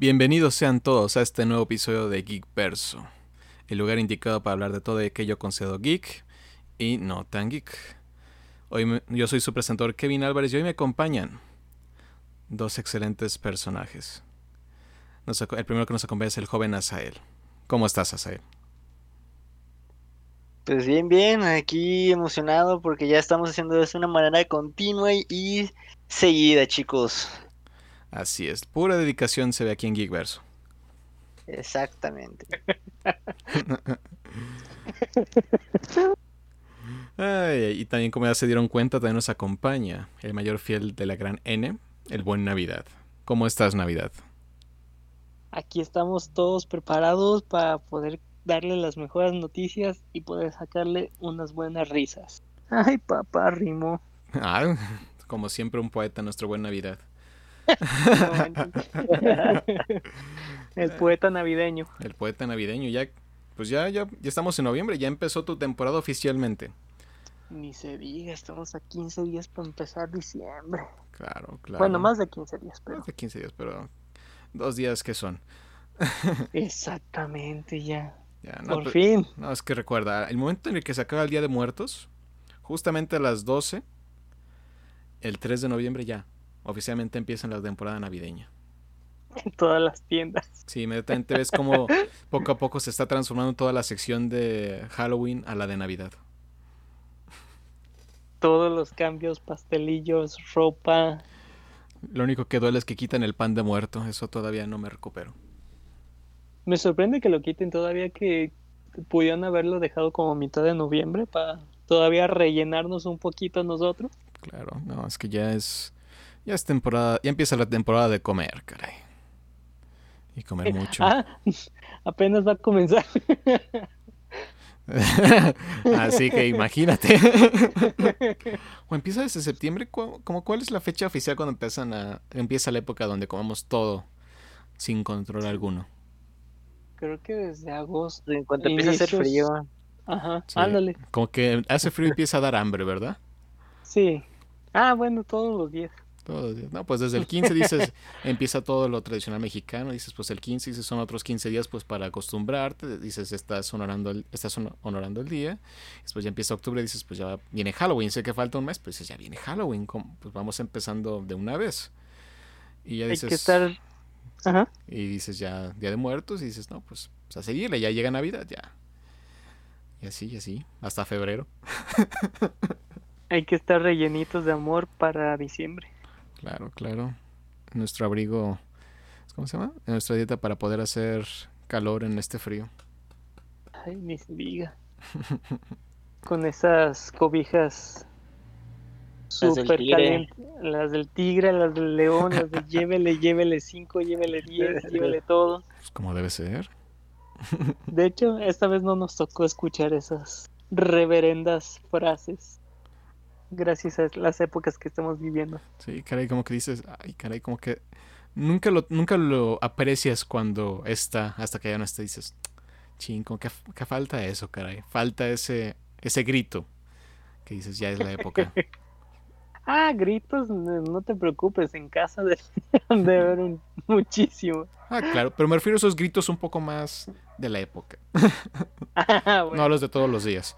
Bienvenidos sean todos a este nuevo episodio de Geek Verso, el lugar indicado para hablar de todo aquello concedo geek y no tan geek. Hoy yo soy su presentador Kevin Álvarez y hoy me acompañan dos excelentes personajes. El primero que nos acompaña es el joven Asael. ¿Cómo estás, Asael? Pues bien, bien, aquí emocionado porque ya estamos haciendo esto de una manera continua y seguida, chicos. Así es, pura dedicación se ve aquí en Geek Verso. Exactamente. Ay, y también como ya se dieron cuenta, también nos acompaña el mayor fiel de la gran N, el buen Navidad. ¿Cómo estás, Navidad? Aquí estamos todos preparados para poder darle las mejores noticias y poder sacarle unas buenas risas. Ay, papá, rimó. Ah, como siempre un poeta, nuestro buen Navidad. El poeta navideño. El poeta navideño, ya, pues ya, ya, ya estamos en noviembre, ya empezó tu temporada oficialmente. Ni se diga, estamos a 15 días para empezar diciembre. Claro, claro. Bueno, más de 15 días, pero Más de 15 días, pero dos días que son. exactamente ya. Ya, no, Por pero- fin. no, es que recuerda, el momento en el que se acaba el Día de Muertos, justamente a las 12, el 3 de noviembre ya, oficialmente empieza la temporada navideña. En todas las tiendas. Sí, inmediatamente ves como poco a poco se está transformando toda la sección de Halloween a la de Navidad. Todos los cambios, pastelillos, ropa. Lo único que duele es que quitan el pan de muerto, eso todavía no me recupero. Me sorprende que lo quiten todavía que pudieron haberlo dejado como mitad de noviembre para todavía rellenarnos un poquito nosotros. Claro, no, es que ya es ya es temporada, ya empieza la temporada de comer, caray. Y comer mucho. Ah, apenas va a comenzar. Así que imagínate. o empieza desde septiembre, ¿cu- como cuál es la fecha oficial cuando empiezan a empieza la época donde comemos todo sin control alguno? Creo que desde agosto. En cuanto empieza a hacer frío, Ajá, Sí. ándale. Como que hace frío y empieza a dar hambre, ¿verdad? Sí. Ah, bueno, todos los días. No, pues desde el 15 dices, empieza todo lo tradicional mexicano, dices, pues el 15 dices, son otros 15 días pues para acostumbrarte, dices, estás honorando el, estás hono- honorando el día, después ya empieza octubre, dices, pues ya viene Halloween, sé que falta un mes, pues dices, ya viene Halloween, ¿cómo? pues vamos empezando de una vez. Y ya Hay dices, que estar. Ajá. y dices ya Día de Muertos, y dices, no, pues, pues a seguirle, ya llega Navidad, ya. Y así, y así, hasta febrero. Hay que estar rellenitos de amor para diciembre. Claro, claro. Nuestro abrigo, ¿cómo se llama? Nuestra dieta para poder hacer calor en este frío. Ay, ni se diga. Con esas cobijas tigre. calientes. Las del tigre, las del león, las de llévele, llévele 5, llévele 10, llévele todo. Pues como debe ser. De hecho, esta vez no nos tocó escuchar esas reverendas frases. Gracias a las épocas que estamos viviendo. Sí, caray, como que dices, ay, caray, como que nunca lo, nunca lo aprecias cuando está, hasta que ya no está, dices, ching, como que, que falta eso, caray, falta ese, ese grito, que dices, ya es la época. Ah, gritos, no, te preocupes, en casa de, de haber un, muchísimo. Ah, claro, pero me refiero a esos gritos un poco más de la época, Ah, no a los de todos los días.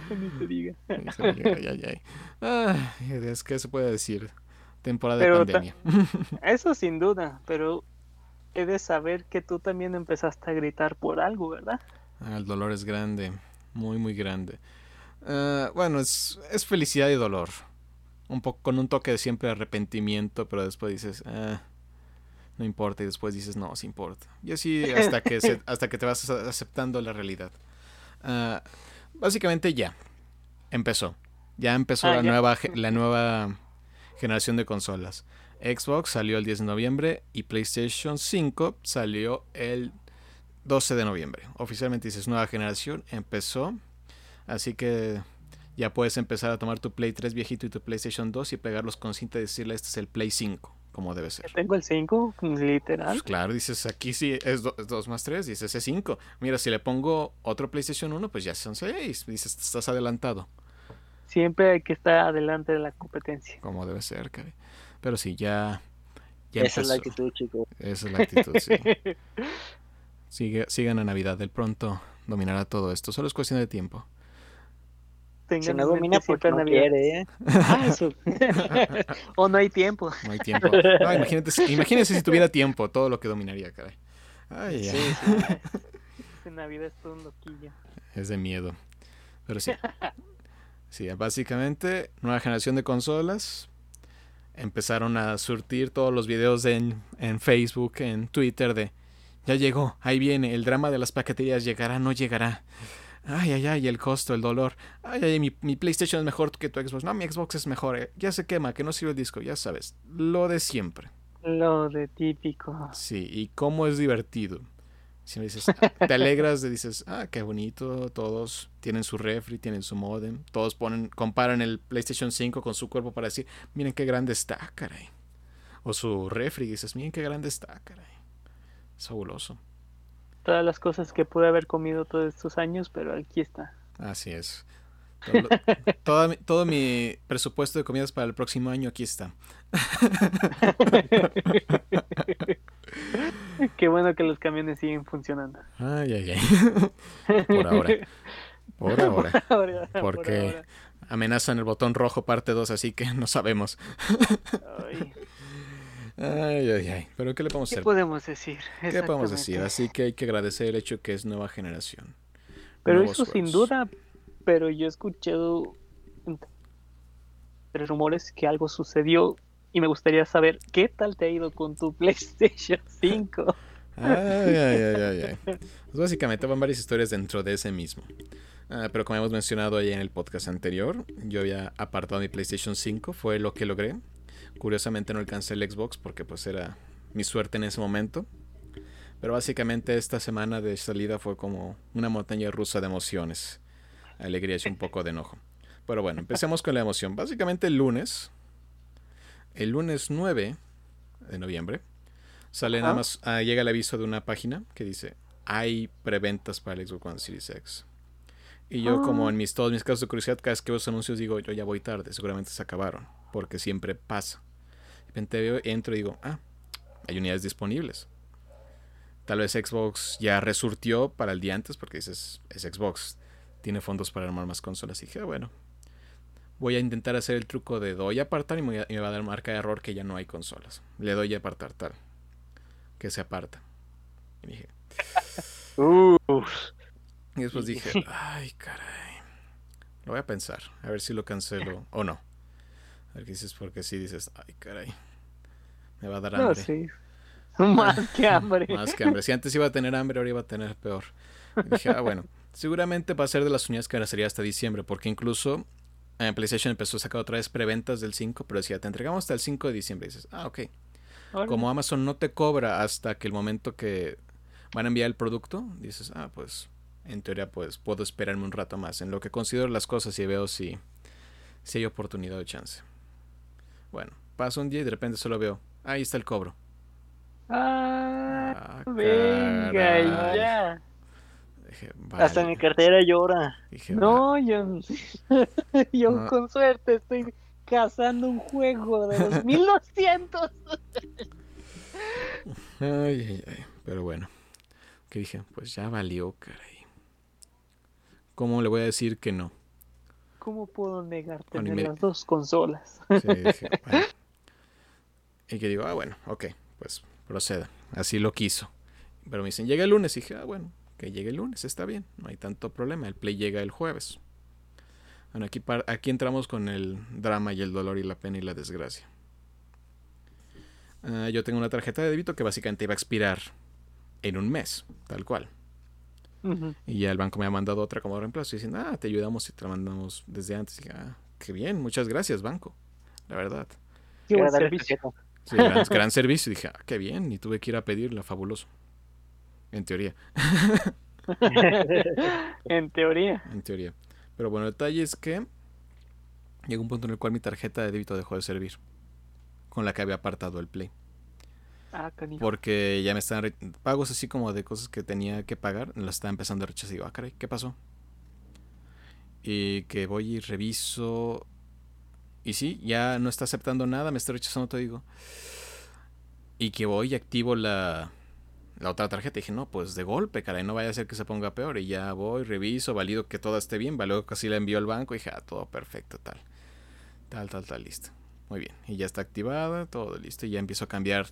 ni te diga. Ay, ay, ay, es que se puede decir, temporada Pero de pandemia. Eso sin duda, pero he de saber que tú también empezaste a gritar por algo, ¿verdad? Ah, el dolor es grande, muy, muy grande. Ah, bueno, es, es felicidad y dolor. Un poco con un toque de siempre arrepentimiento, pero después dices, ah, no importa, y después dices, no, sí importa. Y así hasta que, se- hasta que te vas aceptando la realidad. Ah, básicamente ya, empezó. Ya empezó Ah, la, ya. Nueva, la nueva generación de consolas. Xbox salió el 10 de noviembre y PlayStation 5 salió el 12 de noviembre. Oficialmente dices nueva generación, empezó. Así que ya puedes empezar a tomar tu Play 3 viejito y tu PlayStation 2 y pegarlos con cinta y decirle este es el Play 5, como debe ser. Tengo el 5, literal. Pues claro, dices aquí sí es 2 más 3, dices es 5. Mira, si le pongo otro PlayStation 1, pues ya son 6. Dices, estás adelantado, Siempre hay que estar adelante de la competencia. como debe ser, caray. Pero sí, ya Ya Esa es la actitud, chicos. Esa es la actitud, sí. Sigue, sigan a Navidad, del pronto dominará todo esto. Solo es cuestión de tiempo. Tengan Si no domina, porque no Navidad. quiere, ¿eh? Ah, eso. o no hay tiempo. No hay tiempo. No, imagínate, si- imagínese si tuviera tiempo, todo lo que dominaría, caray. Ay, Sí, ay, sí. En Navidad es todo un loquillo. es de miedo. Pero sí. Sí, básicamente, nueva generación de consolas. Empezaron a surtir todos los videos en, en Facebook, en Twitter de ya llegó, ahí viene, el drama de las paqueterías llegará, no llegará. Ay, ay, ay, el costo, el dolor. Ay, ay, mi, mi PlayStation es mejor que tu Xbox. No, mi Xbox es mejor. eh. Ya se quema, que no sirve el disco, ya sabes. Lo de siempre. Lo de típico. Sí, y cómo es divertido. Si me dices, te alegras de dices, ah, qué bonito, todos tienen su refri, tienen su modem, todos ponen, comparan el PlayStation 5 con su cuerpo para decir, miren qué grande está, caray. O su refri, y dices, miren qué grande está, caray. Es fabuloso. Todas las cosas que pude haber comido todos estos años, pero aquí está. Así es. Todo, lo- toda mi- todo mi presupuesto de comidas para el próximo año aquí está. Qué bueno que los camiones siguen funcionando. Ay, ay, ay. Por ahora. Por ahora. Ahora, por Porque ahora. amenazan el botón rojo parte 2, así que no sabemos. Ay, Ay, ay, ay. Pero ¿qué le podemos ¿Qué hacer? podemos decir? ¿Qué podemos decir? Así que hay que agradecer el hecho que es nueva generación. Pero Nuevos eso sin duda, pero yo he escuchado entre rumores que algo sucedió y me gustaría saber qué tal te ha ido con tu PlayStation 5. Ay, ay, ay, ay, ay. Pues básicamente van varias historias dentro de ese mismo. Ah, pero como hemos mencionado ahí en el podcast anterior, yo había apartado mi PlayStation 5, fue lo que logré. Curiosamente no alcancé el Xbox porque pues era mi suerte en ese momento. Pero básicamente esta semana de salida fue como una montaña rusa de emociones. Alegrías y un poco de enojo. Pero bueno, empecemos con la emoción. Básicamente el lunes, el lunes 9 de noviembre, sale nada más, ah, llega el aviso de una página que dice, hay preventas para el Xbox One Series X. Y yo como Ah. en mis, todos mis casos de curiosidad, cada vez que veo esos anuncios digo, yo ya voy tarde, seguramente se acabaron, porque siempre pasa. Repente veo, entro y digo, ah, hay unidades disponibles. Tal vez Xbox ya resurtió para el día antes, porque dices, es Xbox, tiene fondos para armar más consolas. Y dije, ah, bueno, voy a intentar hacer el truco de doy a apartar y me, va a dar marca de error que ya no hay consolas. Le doy a apartar tal, que se aparta. Y dije, Uf. y después dije, ay, caray. Lo voy a pensar, a ver si lo cancelo o no. A ver qué dices, porque si dices, ay, caray. Me va a dar No, hambre. sí. Más que hambre. Más que hambre. Si antes iba a tener hambre, ahora iba a tener peor. Y dije, ah, bueno. Seguramente va a ser de las unidades que ahora sería hasta diciembre, porque incluso eh, PlayStation empezó a sacar otra vez preventas del 5, pero decía, te entregamos hasta el 5 de diciembre. Y dices, ah, ok. Como Amazon no te cobra hasta que el momento que van a enviar el producto, dices, ah, pues en teoría pues puedo esperarme un rato más. En lo que considero las cosas y veo si, si hay oportunidad o chance. Bueno, pasa un día y de repente solo veo, ahí está el cobro. Ah, Ah, venga, ya. Dije, Hasta vale. mi cartera llora. Dije, No, yo, yo No. con suerte estoy cazando un juego de los 1200. Ay, ay, ay. Pero bueno. Que dije, pues ya valió, caray. ¿Cómo le voy a decir que no? ¿Cómo puedo negar Bueno, tener me- las dos consolas? Sí, dije, bueno. Y que digo, ah, bueno, ok, pues proceda. Así lo quiso. Pero me dicen, llega el lunes. Y dije, ah, bueno, que llegue el lunes, está bien. No hay tanto problema. El play llega el jueves. Bueno, aquí, par- aquí entramos con el drama y el dolor y la pena y la desgracia. Ah, yo tengo una tarjeta de débito que básicamente iba a expirar en un mes, tal cual. Y ya el banco me ha mandado otra como reemplazo y dicen, ah, te ayudamos y te la mandamos desde antes. Y dije, ah, qué bien, muchas gracias, banco. La verdad. Qué buen servicio. Sí, gran, gran servicio. Y dije, ah, qué bien. Y tuve que ir a pedirla, fabuloso. En teoría, en teoría. en teoría. Pero bueno, el detalle es que llegó un punto en el cual mi tarjeta de débito dejó de servir. Con la que había apartado el Play. Ah. Porque ya me estaban... re- Pagos así como de cosas que tenía que pagar, las estaba empezando a rechazar. Y digo, ah, caray, ¿qué pasó? Y que voy y reviso... Y sí, ya no está aceptando nada, me está rechazando todo. Digo, Y que voy y activo la, la otra tarjeta. Dije, no, pues de golpe, caray, no vaya a ser que se ponga peor. Y ya voy, reviso, valido que todo esté bien. Luego casi la envío al banco y dije, ah, todo perfecto, tal. Tal, tal, tal, listo. Muy bien. Y ya está activada, todo listo. Y ya empiezo a cambiar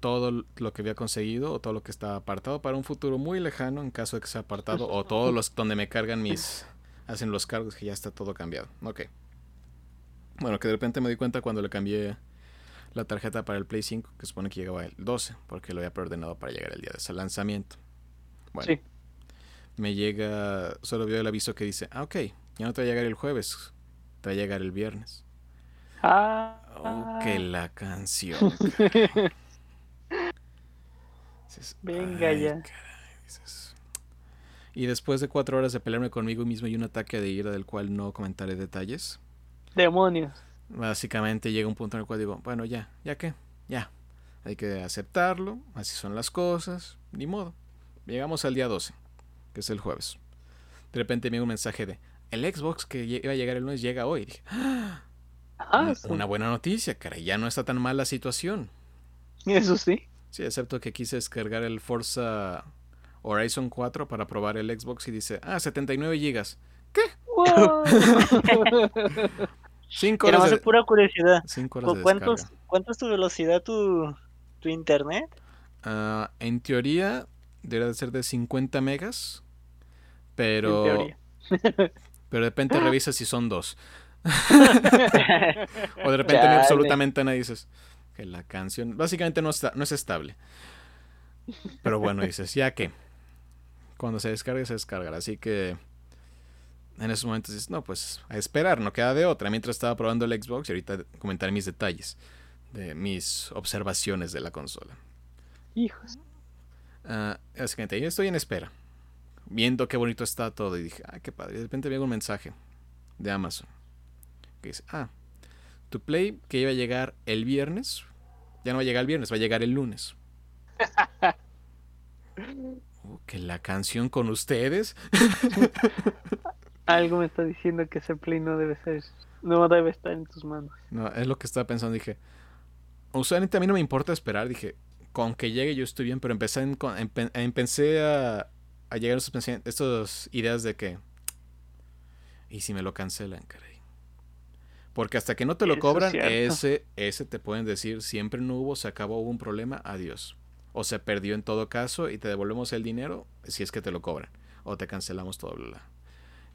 todo lo que había conseguido o todo lo que estaba apartado para un futuro muy lejano en caso de que sea apartado o todos los donde me cargan mis hacen los cargos que ya está todo cambiado. Ok. Bueno, que de repente me di cuenta cuando le cambié la tarjeta para el Play 5, que supone que llegaba el 12, porque lo había preordenado para llegar el día de ese lanzamiento. Bueno, Sí. me llega, solo veo el aviso que dice, ah, ok, ya no te va a llegar el jueves, te va a llegar el viernes. Ah, Oh, que la canción. Dices, Venga "Ay, ya". caray", dices. Y después de cuatro horas de pelearme conmigo mismo y un ataque de ira del cual no comentaré detalles, demonios. básicamente llega un punto en el cual digo, bueno, ya, ya qué, ya. Hay que aceptarlo, así son las cosas, ni modo. Llegamos al día 12, que es el jueves. De repente me llega un mensaje de, el Xbox que iba a llegar el lunes llega hoy. Dije, Ah, una, eso, una buena noticia, caray, ya no está tan mal la situación. eso sí. Sí, excepto que quise descargar el Forza Horizon 4 para probar el Xbox y dice, ah, 79 gigas. Wow. 5 Era horas más de de, pura curiosidad. cinco horas ¿Cu- de ¿Cuántos, descarga. ¿Cuánto es tu velocidad, tu, tu internet? Ah, en teoría, debería de ser de 50 megas, En pero, teoría. pero de repente revisas si son dos. O de repente Chale. absolutamente nada y dices que la canción básicamente no, está, no es estable. Pero bueno, dices, ya que cuando se descargue, se descargará. Así que en esos momentos dices, no, pues a esperar, no queda de otra. Mientras estaba probando el Xbox y ahorita comentaré mis detalles de mis observaciones de la consola. Hijos. Ah, básicamente, yo estoy en espera, viendo qué bonito está todo. Y dije, ah, qué padre. Y de repente veo un mensaje de Amazon que dice, ah, tu Play que iba a llegar el viernes, ya no va a llegar el viernes, va a llegar el lunes. Uh, que la canción con ustedes. Algo me está diciendo que ese play no debe ser, no debe estar en tus manos. No, es lo que estaba pensando. Dije, usualmente a mí no me importa esperar. Dije, con que llegue yo estoy bien, pero empecé, en- empe- empecé a, a llegar a estos ideas de que, ¿y si me lo cancelan, caray? Porque hasta que no te lo Eso cobran, ese, ese te pueden decir, siempre no hubo, se acabó, hubo un problema, adiós. O se perdió en todo caso y te devolvemos el dinero si es que te lo cobran. O te cancelamos todo. Bla, bla.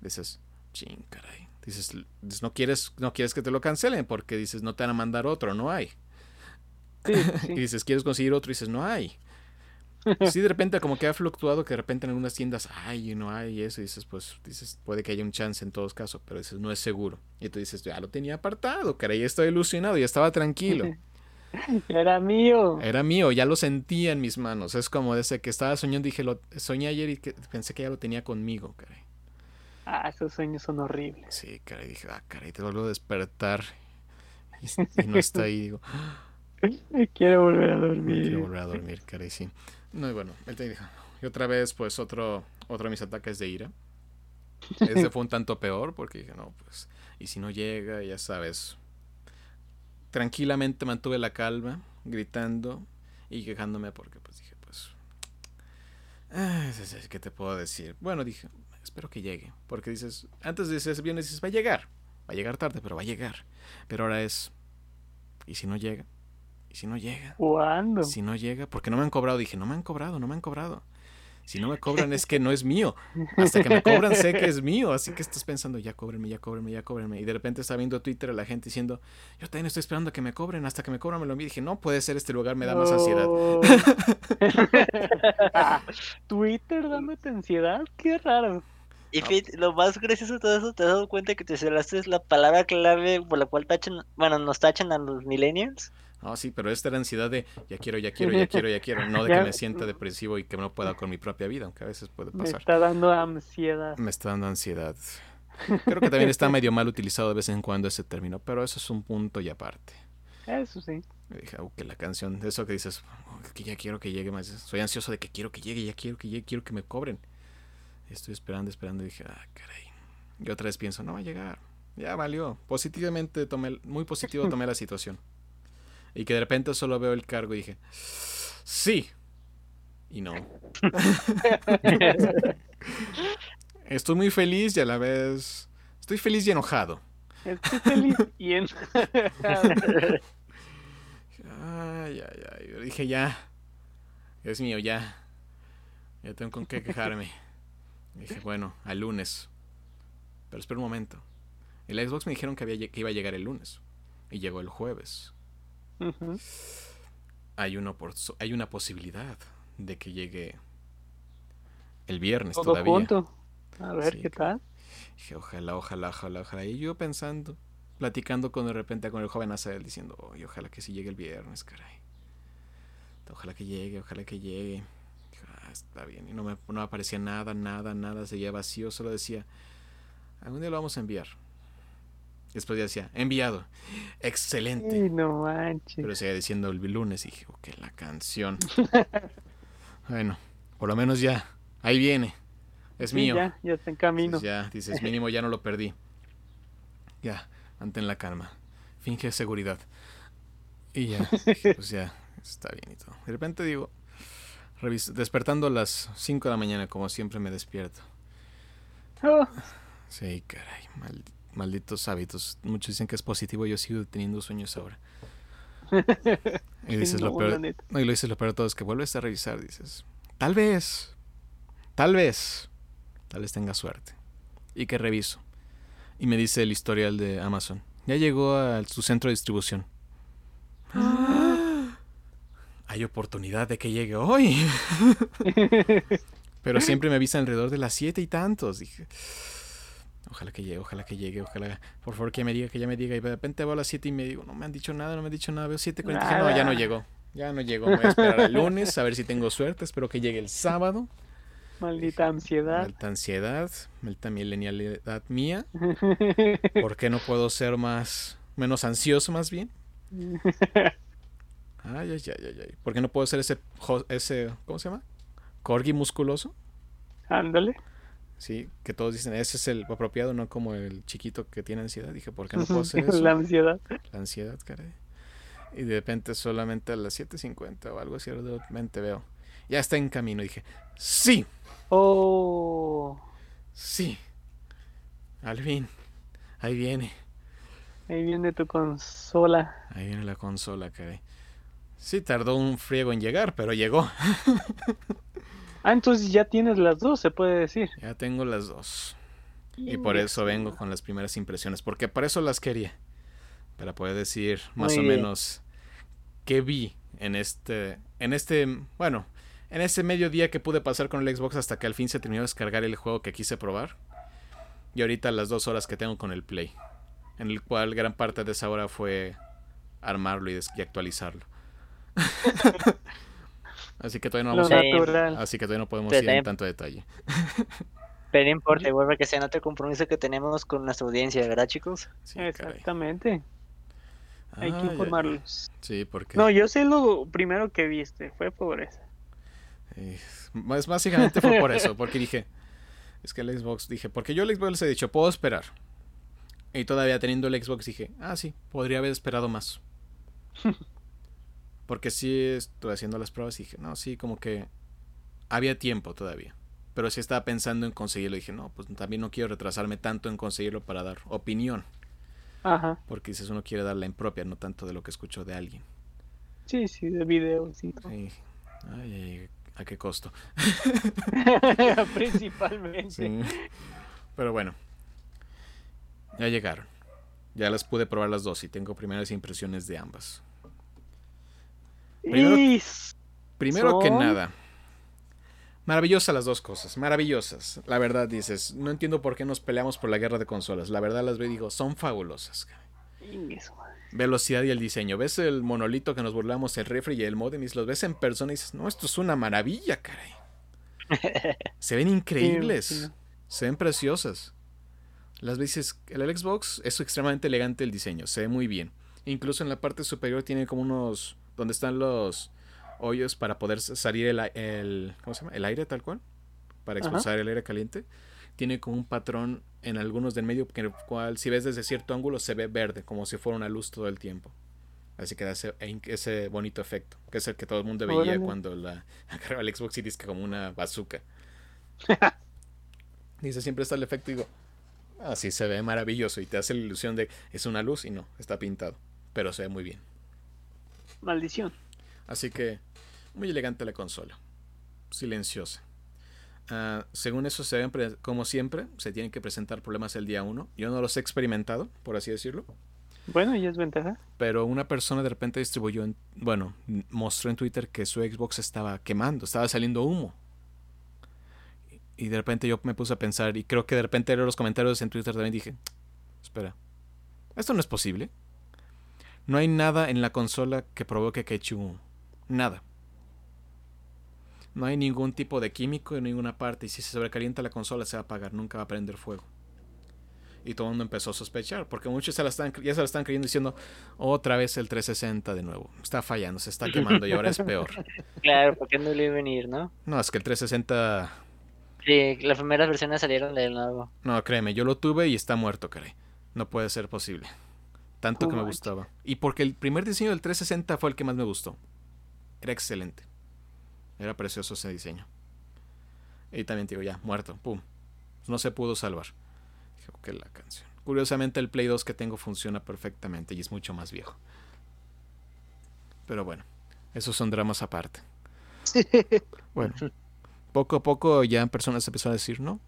Dices, ching, caray. Dices, no quieres, no quieres que te lo cancelen porque dices, no te van a mandar otro, no hay. Sí, Y dices, ¿quieres conseguir otro? Y dices, no hay. Sí, de repente como que ha fluctuado que de repente en algunas tiendas hay y no hay y eso. Y dices, pues, dices, puede que haya un chance en todos casos, pero dices, no es seguro. Y tú dices, ya lo tenía apartado, caray, ya estoy ilusionado, ya estaba tranquilo. Era mío. Era mío, ya lo sentía en mis manos. Es como desde que estaba soñando, dije, lo soñé ayer y que pensé que ya lo tenía conmigo, caray. Ah, esos sueños son horribles. Sí, caray, dije, ah, caray, te vuelvo a despertar. Y, y no está ahí, digo, Quiero volver a Me dormir. quiero volver a dormir, caray, sí. No, y bueno, él te dijo. Y otra vez, pues, otro, otro de mis ataques de ira. Este fue un tanto peor porque dije, no, pues, y si no llega, ya sabes. Tranquilamente mantuve la calma, gritando y quejándome porque, pues, dije, pues, ah, ¿qué te puedo decir? Bueno, dije, espero que llegue. Porque dices, antes de ese viernes dices, va a llegar. Va a llegar tarde, pero va a llegar. Pero ahora es, ¿y si no llega? ¿Y si no llega? ¿Cuándo? Si no llega, porque no me han cobrado. Dije, no me han cobrado, no me han cobrado. Si no me cobran es que no es mío. Hasta que me cobran sé que es mío. Así que estás pensando, ya cóbrenme, ya cóbrenme, ya cóbrenme. Y de repente está viendo Twitter a la gente diciendo, yo también estoy esperando a que me cobren. Hasta que me cobran me lo envío. Dije, no puede ser, este lugar me da más ansiedad. Twitter dándote ansiedad, qué raro. Y Fit, lo más gracioso de todo eso, te has dado cuenta que te cerraste la palabra clave por la cual tachan, bueno, nos tachan a los millennials. No, sí, pero esta era ansiedad de, ya quiero, ya quiero, ya quiero, ya quiero. No de que me sienta depresivo y que no pueda con mi propia vida, aunque a veces puede Me pasar. está dando ansiedad. Me está dando ansiedad. Creo que también está medio mal utilizado de vez en cuando ese término, pero eso es un punto y aparte. Eso sí. Y dije, "Oh, que la canción, eso que dices, "Oh, que ya quiero que llegue más. Soy ansioso de que quiero que llegue, ya quiero que llegue, quiero que me cobren. Estoy esperando, esperando y dije, ah, caray. Y otra vez pienso, no va a llegar. Ya valió. Positivamente tomé, muy positivo tomé la situación. Y que de repente solo veo el cargo y dije, sí. Y no. Estoy muy feliz y a la vez estoy feliz y enojado. Estoy feliz y en... Ay, ay, ay. Yo dije ya. Dios mío, ya. Ya tengo con qué quejarme. dije, bueno, al lunes. Pero espera un momento. En la Xbox me dijeron que, había, que iba a llegar el lunes. Y llegó el jueves. Hay una, por- hay una posibilidad de que llegue el viernes Todo todavía. junto. A ver Sí, qué tal. Dije, ojalá, ojalá, ojalá, ojalá. Y yo pensando, platicando con de repente con el joven Azael, diciendo, "Oye, ojalá que sí llegue el viernes, caray. Ojalá que llegue, ojalá que llegue. Dije, "Ah, está bien. Y no me no aparecía nada, nada, nada. Seguía vacío. Solo decía, algún día lo vamos a enviar. Después ya decía, enviado. Excelente. Ay, no manches. Pero seguía diciendo el lunes. Y dije, ok, la canción. bueno, por lo menos ya. Ahí viene. Es Sí, mío. Ya, ya está en camino. Dices, ya, dices, mínimo ya no lo perdí. Ya, mantén la calma. Finge seguridad. Y ya, pues ya, está bien y todo. De repente digo, despertando a las 5 de la mañana, como siempre me despierto. Oh, Sí, caray, mal- malditos hábitos. Muchos dicen que es positivo, yo sigo teniendo sueños ahora. Y dices, no, lo peor, no, y lo dices lo peor de todo es que vuelves a revisar, dices, tal vez, tal vez, tal vez tenga suerte. Y que reviso. Y me dice el historial de Amazon. Ya llegó a su centro de distribución. Hay oportunidad de que llegue hoy. Pero siempre me avisa alrededor de las siete y tantos. Dije, ojalá que llegue, ojalá que llegue, ojalá. Por favor que me diga, que ya me diga. Y de repente veo a las siete y me digo, no me han dicho nada, no me han dicho nada. Veo siete cuarenta y dije, no, ya no llegó. Ya no llegó. Me voy a esperar el lunes a ver si tengo suerte. Espero que llegue el sábado. Maldita ansiedad. Maldita ansiedad, maldita milenialidad mía. ¿Por qué no puedo ser más, menos ansioso más bien? Ay, ay, ay, ay, ay. ¿Por qué no puedo ser ese, ese, ¿cómo se llama? Corgi musculoso. Ándale. Sí, que todos dicen, ese es el apropiado, no como el chiquito que tiene ansiedad. Dije, ¿por qué no puedo eso? La ansiedad. La ansiedad, caray. Y de repente solamente a las 7.50 o algo así, de repente veo. Ya está en camino. Dije, sí, Oh, sí. Al fin. Ahí viene. ahí viene tu consola. Ahí viene la consola, caray. Sí, tardó un friego en llegar, pero llegó. Ah, entonces ya tienes las dos, se puede decir. Ya tengo las dos. Y por eso vengo con las primeras impresiones, porque para eso las quería. Para poder decir más Muy o bien. menos qué vi en este, en este, bueno, en ese mediodía que pude pasar con el Xbox hasta que al fin se terminó de descargar el juego que quise probar. Y ahorita las dos horas que tengo con el Play, en el cual gran parte de esa hora fue armarlo y, y actualizarlo. así que todavía no Lo vamos a, así que todavía no podemos Pero ir en tanto detalle. Pero no importa, igual para que se note el compromiso que tenemos con nuestra audiencia, ¿verdad, chicos? Sí, caray. Exactamente. Hay Ay, que ay. informarlos. Sí, porque No, yo sé lo primero que viste, fue por eso. eh, más básicamente fue por eso, porque dije, es que el Xbox, dije, porque yo el Xbox les he dicho, puedo esperar. Y todavía teniendo el Xbox dije, ah, sí, podría haber esperado más. Porque sí estuve haciendo las pruebas y dije, no, sí, como que había tiempo todavía. Pero sí estaba pensando en conseguirlo. dije, no, pues también no quiero retrasarme tanto en conseguirlo para dar opinión. Ajá. Porque dices, uno quiere dar la impropia, no tanto de lo que escuchó de alguien. Sí, sí, de videos y todo. Sí. Ay, ay, ¿a qué costo? Principalmente. Sí. Pero bueno. Ya llegaron. Ya las pude probar las dos y tengo primeras impresiones de ambas. Primero- Y Primero que nada. Maravillosas las dos cosas, maravillosas. La verdad dices, no entiendo por qué nos peleamos por la guerra de consolas. La verdad las veo y digo, son fabulosas. Velocidad y el diseño. Ves el monolito que nos burlamos, el refri y el modem y los ves en persona y dices, no, esto es una maravilla, caray. Se ven increíbles. Sí, sí. Se ven preciosas. Las veces, el Xbox es extremadamente elegante el diseño, se ve muy bien. Incluso en la parte superior tiene como unos, donde están los hoyos para poder salir el, el, ¿cómo se llama? El aire tal cual, para Ajá. expulsar el aire caliente. Tiene como un patrón en algunos del medio, que el cual si ves desde cierto ángulo se ve verde, como si fuera una luz todo el tiempo. Así que da ese, ese bonito efecto, que es el que todo el mundo veía Órale. cuando la agarraba el Xbox y dice que como una bazooka. Dice, siempre está el efecto y digo, así se ve maravilloso y te hace la ilusión de es una luz y no, está pintado, pero se ve muy bien. Maldición. Así que muy elegante la consola, silenciosa. Ah, según eso, se ven como siempre, se tienen que presentar problemas el día 1. Yo no los he experimentado, por así decirlo. Bueno, y es ventaja. Pero una persona de repente distribuyó, en, bueno, mostró en Twitter que su Xbox estaba quemando, estaba saliendo humo. Y de repente yo me puse a pensar, y creo que de repente leí los comentarios en Twitter también dije, espera, esto no es posible. No hay nada en la consola que provoque humo. Nada. No hay ningún tipo de químico en ninguna parte, y si se sobrecalienta la consola se va a apagar, nunca va a prender fuego. Y todo el mundo empezó a sospechar, porque muchos se la están, ya se la están creyendo diciendo, otra vez el 360 de nuevo. Está fallando, se está quemando y ahora es peor. Claro, porque no le iba a venir, ¿no? No, es que el 360, Sí, las primeras versiones salieron de nuevo. no, créeme, yo lo tuve y está muerto, caray. No puede ser posible. Tanto que me gustaba. Y porque el primer diseño del 360 fue el que más me gustó. Era excelente. Era precioso ese diseño. Y también digo, ya, muerto, pum. No se pudo salvar. Dije, ok, la canción. Curiosamente el Play 2 que tengo funciona perfectamente y es mucho más viejo. Pero bueno, esos son dramas aparte. Bueno, poco a poco ya personas empezaron a decir, no,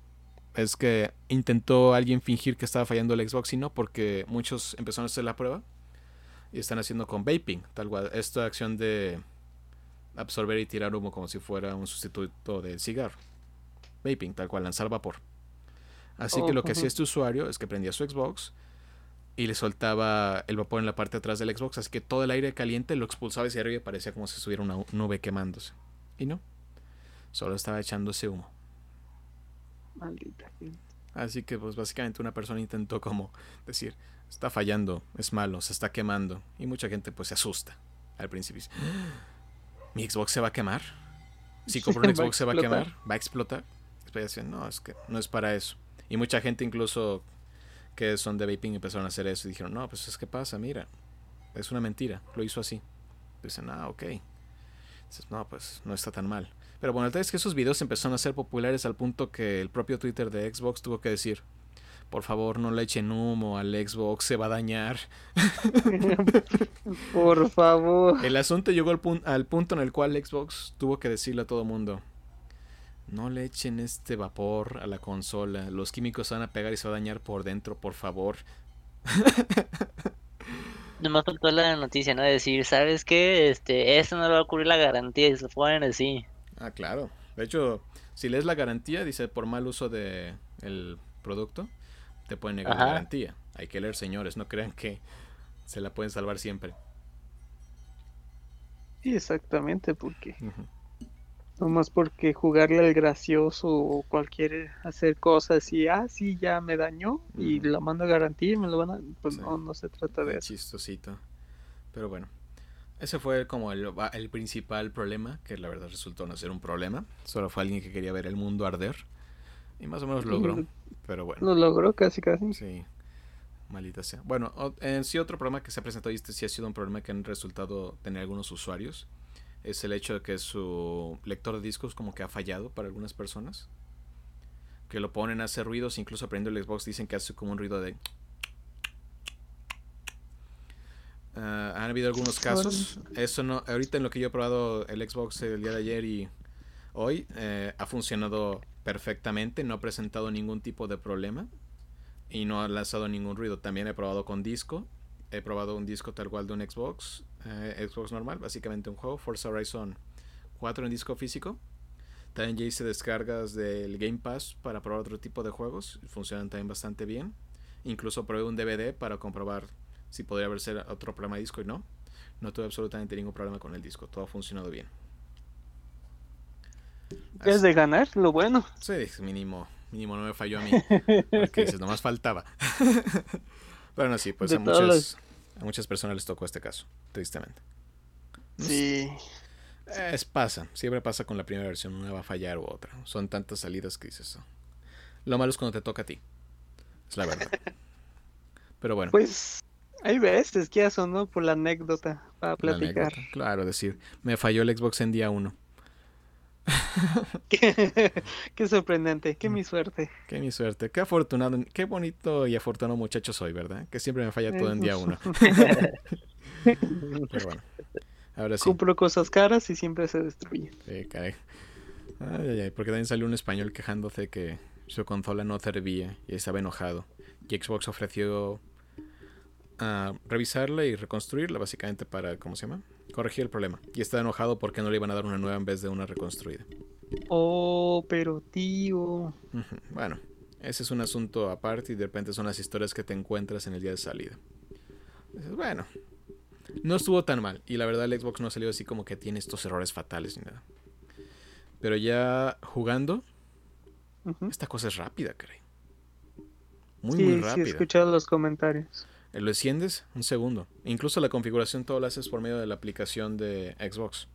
es que intentó alguien fingir que estaba fallando el Xbox y no, porque muchos empezaron a hacer la prueba y están haciendo con vaping, tal cual, esta acción de absorber y tirar humo como si fuera un sustituto del cigarro. Vaping, tal cual, lanzar vapor. Así que Oh, lo que hacía ujú. este usuario es que prendía su Xbox y le soltaba el vapor en la parte de atrás del Xbox, así que todo el aire caliente lo expulsaba hacia arriba y parecía como si estuviera una nube quemándose. Y no, solo estaba echándose humo. Maldita gente. Así que pues básicamente una persona intentó como decir, está fallando, es malo, se está quemando. Y mucha gente pues se asusta al principio. dice, "¿Ah? ¿Mi Xbox se va a quemar? Si compro un Xbox se va a quemar, va a explotar. Después decían, no, es que no es para eso. Y mucha gente incluso que son de vaping empezaron a hacer eso y dijeron, no, pues es que pasa, mira, es una mentira, lo hizo así. Dicen, ah, ok. Dices, no, pues no está tan mal. Pero bueno, el es que esos videos empezaron a ser populares al punto que el propio Twitter de Xbox tuvo que decir, por favor no le echen humo al Xbox, se va a dañar. Por favor. El asunto llegó al, pun- al punto en el cual Xbox tuvo que decirle a todo mundo, no le echen este vapor a la consola, los químicos se van a pegar y se va a dañar por dentro, por favor. Nomás faltó la noticia, ¿no? De decir, ¿sabes qué? Este, esto no le va a cubrir la garantía y se lo ponen así. Ah, claro. De hecho, si lees la garantía, dice por mal uso de el producto, te pueden negar la garantía. Hay que leer, señores, no crean que se la pueden salvar siempre. Sí, exactamente, porque Ujú. nomás porque jugarle al gracioso o cualquier hacer cosas y ah, sí, ya me dañó y la mando a garantía y me lo van a. Pues Sí. no, no se trata de eso. chistosito. Pero bueno, ese fue como el, principal problema, que la verdad resultó no ser un problema. Solo fue alguien que quería ver el mundo arder. Y más o menos logró. Pero bueno, Lo logró casi, casi. sí. Maldita sea. Bueno, en sí otro problema que se ha presentado y este sí ha sido un problema que han resultado tener algunos usuarios. Es el hecho de que su lector de discos como que ha fallado para algunas personas. Que lo ponen a hacer ruidos, incluso aprendiendo el Xbox dicen que hace como un ruido de... Ah, han habido algunos casos. Eso no, ahorita en lo que yo he probado el Xbox el día de ayer y hoy eh, ha funcionado perfectamente, no ha presentado ningún tipo de problema y no ha lanzado ningún ruido. También he probado con disco, he probado un disco tal cual de un Xbox, eh, Xbox normal, básicamente un juego, Forza Horizon 4 en disco físico. También ya hice descargas del Game Pass para probar otro tipo de juegos, funcionan también bastante bien. Incluso probé un DVD para comprobar si podría haber ser otro problema de disco y no. No tuve absolutamente ningún problema con el disco, todo ha funcionado bien. Es de ganar, lo bueno. Sí, mínimo, mínimo no me falló a mí. Porque dices, nomás faltaba. Pero no, sí, pues De a muchas, a muchas personas les tocó este caso, tristemente. Sí. Es pasa, siempre pasa con la primera versión, una va a fallar u otra. Son tantas salidas que dices. "Oh". Lo malo es cuando te toca a ti. Es la verdad. Pero bueno, Pues Hay veces que eso, ¿no? Por la anécdota, para La platicar. anécdota. Claro, decir, me falló el Xbox en día uno. Qué, qué sorprendente, Mm. qué mi suerte. Qué mi suerte, qué afortunado, qué bonito y afortunado muchacho soy, ¿verdad? Que siempre me falla todo en día uno. Pero bueno, ahora sí. Compro cosas caras y siempre se destruyen. Sí, caray. Ay, ay, ay, porque también salió un español quejándose que su consola no servía y estaba enojado. Y Xbox ofreció ah, revisarla y reconstruirla, básicamente para, ¿cómo se llama? Corregir el problema. Y estaba enojado porque no le iban a dar una nueva en vez de una reconstruida. Oh, pero tío. Bueno, ese es un asunto aparte y de repente son las historias que te encuentras en el día de salida. Bueno, no estuvo tan mal. Y la verdad el Xbox no ha salido así como que tiene estos errores fatales ni nada. Pero ya jugando, esta cosa es rápida, caray. Muy, sí, muy sí, he rápida. escuchado los comentarios. Eh, Lo enciendes un segundo. Incluso la configuración todo lo haces por medio de la aplicación de Xbox.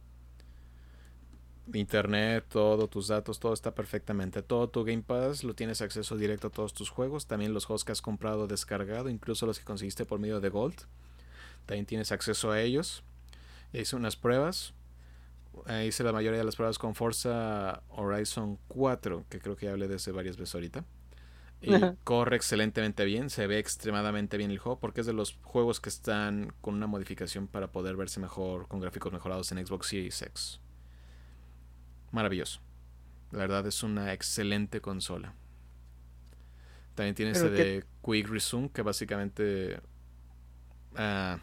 Internet, todo, tus datos, todo está perfectamente. Todo tu Game Pass lo tienes acceso directo a todos tus juegos. También los juegos que has comprado descargado, incluso los que conseguiste por medio de Gold. También tienes acceso a ellos. Hice unas pruebas. Eh, hice la mayoría de las pruebas con Forza Horizon 4, que creo que ya hablé de ese varias veces ahorita. Y corre excelentemente bien, se ve extremadamente bien el juego porque es de los juegos que están con una modificación para poder verse mejor con gráficos mejorados en Xbox Series X. Maravilloso. La verdad es una excelente consola. También tiene este de Quick Resume que básicamente ah,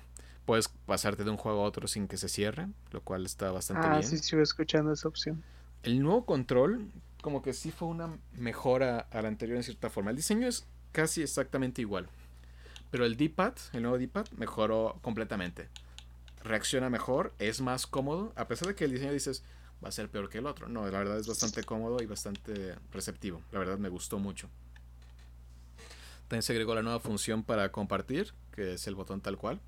puedes pasarte de un juego a otro sin que se cierre, lo cual está bastante Ah, bien. sí, estuve escuchando esa opción. El nuevo control, como que sí fue una mejora al anterior en cierta forma. El diseño es casi exactamente igual. Pero el D-pad, el nuevo D-pad, mejoró completamente. Reacciona mejor, es más cómodo. A pesar de que el diseño dices va a ser peor que el otro. No, la verdad es bastante cómodo y bastante receptivo. La verdad me gustó mucho. También se agregó la nueva función para compartir, que es el botón tal cual.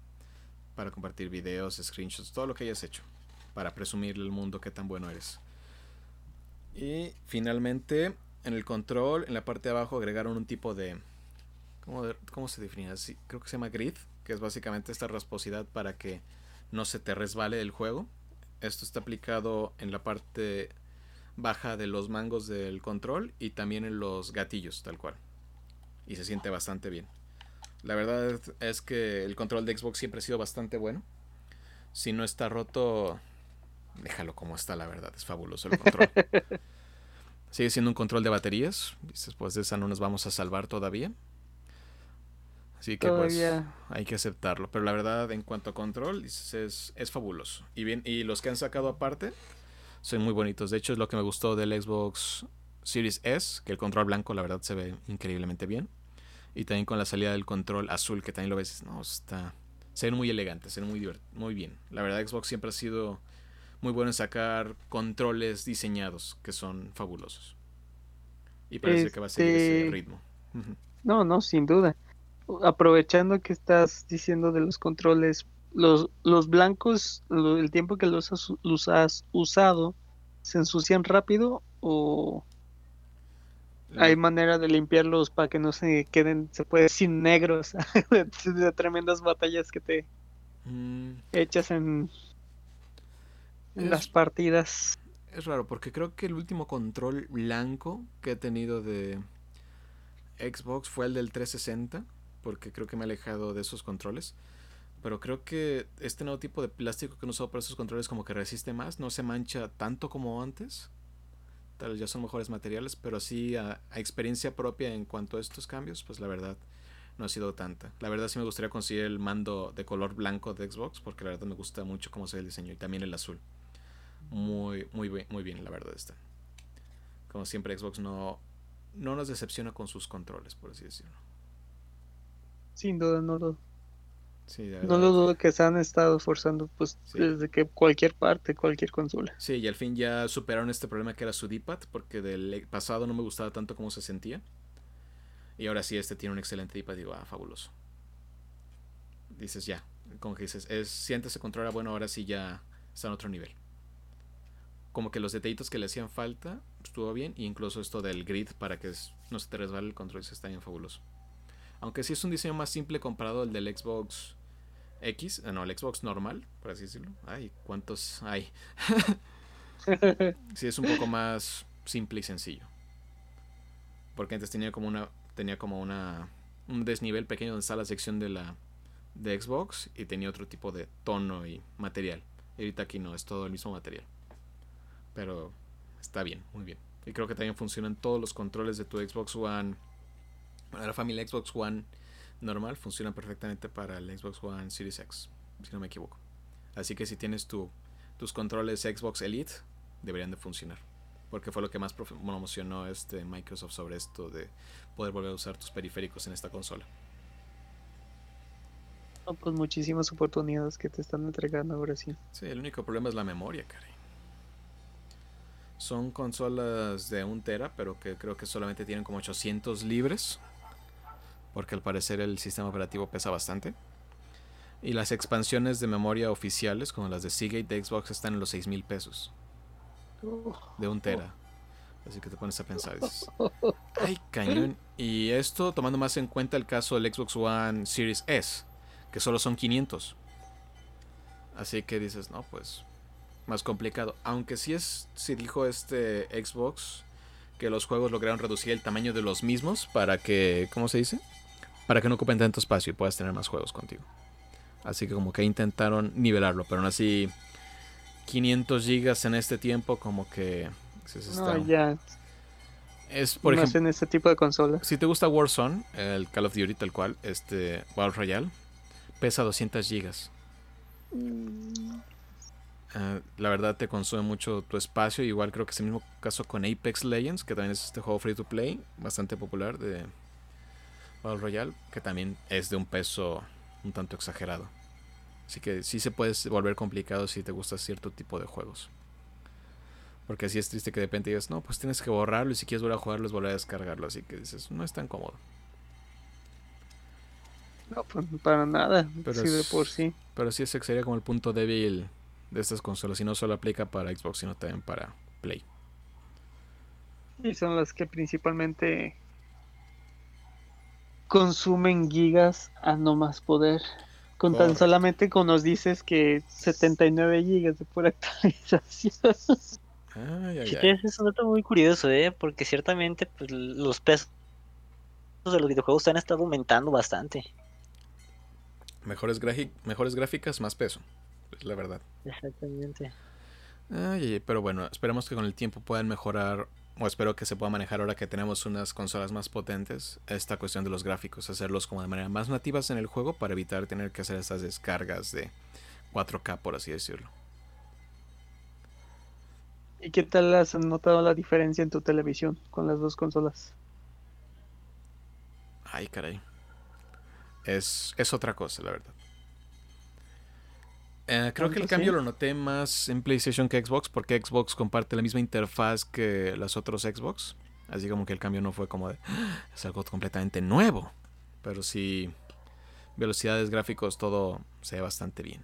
Para compartir videos, screenshots, todo lo que hayas hecho. Para presumirle al mundo qué tan bueno eres. Y finalmente, en el control, en la parte de abajo agregaron un tipo de... ¿Cómo, cómo se define? Así, creo que se llama grid, que es básicamente esta rasposidad para que no se te resbale el juego. Esto está aplicado en la parte baja de los mangos del control y también en los gatillos, tal cual. Y se siente bastante bien. La verdad es que el control de Xbox siempre ha sido bastante bueno. Si no está roto, déjalo como está, la verdad. Es fabuloso el control. Sigue siendo un control de baterías. Dices, pues de esa no nos vamos a salvar todavía. Así que Todavía. pues hay que aceptarlo. Pero la verdad, en cuanto a control, dices, es, es fabuloso. Y bien, y los que han sacado aparte son muy bonitos. De hecho, es lo que me gustó del Xbox Series S, que el control blanco, la verdad, se ve increíblemente bien. Y también con la salida del control azul, que también lo ves, no, está. Se ven muy elegantes, se ven muy, muy bien. La verdad, Xbox siempre ha sido muy bueno en sacar controles diseñados que son fabulosos. Y parece que va a seguir ese Este- ritmo. No, no, sin duda. Aprovechando que estás diciendo de los controles, los, los blancos, lo- el tiempo que los has, los has usado, ¿se ensucian rápido o hay manera de limpiarlos para que no se queden, se puede decir, negros de, de tremendas batallas que te Mm, echas en Es- las partidas? Es raro porque creo que el último control blanco que he tenido de Xbox fue el del 360, porque creo que me he alejado de esos controles. Pero creo que este nuevo tipo de plástico que han usado para esos controles como que resiste más, no se mancha tanto como antes. Tal vez ya son mejores materiales, pero sí a, a experiencia propia en cuanto a estos cambios, pues la verdad no ha sido tanta. La verdad sí me gustaría conseguir el mando de color blanco de Xbox, porque la verdad me gusta mucho cómo se ve el diseño y también el azul muy, muy, bien- muy bien, la verdad está. Como siempre, Xbox no, no nos decepciona con sus controles, por así decirlo. Sin duda, no lo, Sí, no lo dudo que se han estado forzando pues Sí. desde que cualquier parte, cualquier consola. Sí, y al fin ya superaron este problema que era su D-pad, porque del pasado no me gustaba tanto cómo se sentía. Y ahora sí, este tiene un excelente D-pad, digo, ah, fabuloso. Dices ya, como que dices, es, si antes se controla bueno, ahora sí ya está en otro nivel. Como que los detallitos que le hacían falta estuvo bien, y incluso esto del grid para que no se te resbale el control, eso está bien fabuloso. Aunque sí es un diseño más simple comparado al del Xbox X, eh, no, el Xbox normal, por así decirlo. Ay, ¿cuántos hay? sí, es un poco más simple y sencillo. Porque antes tenía como una tenía como una un desnivel pequeño donde está la sección de la de Xbox y tenía otro tipo de tono y material. Y ahorita aquí no, es todo el mismo material. Pero está bien, muy bien. Y creo que también funcionan todos los controles de tu Xbox One. la familia Xbox One normal funciona perfectamente para el Xbox One Series X, si no me equivoco. Así que si tienes tu, tus controles Xbox Elite, deberían de funcionar. Porque fue lo que más promocionó este Microsoft sobre esto de poder volver a usar tus periféricos en esta consola. pues muchísimas oportunidades que te están entregando ahora sí. Sí, el único problema es la memoria, caray. Son consolas de un tera, pero que creo que solamente tienen como 800 libres porque al parecer el sistema operativo pesa bastante. Y las expansiones de memoria oficiales, como las de Seagate de Xbox, están en los 6 mil pesos. De un tera. Así que te pones a pensar. Dices, Ay, cañón. Y esto tomando más en cuenta el caso del Xbox One Series S, que solo son 500. Así que dices, no, pues más complicado. Aunque sí es, si dijo este Xbox que los juegos lograron reducir el tamaño de los mismos para que, ¿cómo se dice? para que no ocupen tanto espacio y puedas tener más juegos contigo. Así que como que intentaron nivelarlo, pero aún así 500 gigas en este tiempo como que no, ya. Es por ejemplo en este tipo de consola. Si te gusta Warzone, el Call of Duty tal cual, este Battle Royale pesa 200 gigas. Mm. Eh, la verdad te consume mucho tu espacio. Igual creo que es el mismo caso con Apex Legends, que también es este juego free to play, bastante popular de, Battle Royale, que también es de un peso un tanto exagerado. Así que sí se puede volver complicado si te gusta cierto tipo de juegos. Porque así es triste que de repente digas, no, pues tienes que borrarlo y si quieres volver a jugarlo es volver a descargarlo. Así que dices, no es tan cómodo. No, pues para nada. Pero sí, de por sí. Pero sí ese sería como el punto débil de estas consolas. Y no solo aplica para Xbox, sino también para Play. Y son las que principalmente consumen gigas a no más poder. Con tan solamente como nos dices que 79 gigas de pura actualización. Ay, ay, Es un dato muy curioso, ¿eh? Porque ciertamente pues, los pesos de los videojuegos han estado aumentando bastante. Mejores, mejores gráficas, más peso. Es la verdad. Exactamente. Ay, pero bueno, esperemos que con el tiempo puedan mejorar o espero que se pueda manejar ahora que tenemos unas consolas más potentes, esta cuestión de los gráficos, hacerlos como de manera más nativas en el juego para evitar tener que hacer estas descargas de 4K, por así decirlo. ¿Y qué tal has notado la diferencia en tu televisión con las dos consolas? Ay, caray. Es, es otra cosa, la verdad. Eh, creo que el cambio lo noté más en PlayStation que Xbox, porque Xbox comparte la misma interfaz que las otros Xbox. Así como que el cambio no fue como de. ¡Ah! Es algo completamente nuevo. Pero sí. Velocidades, gráficos, todo se ve bastante bien.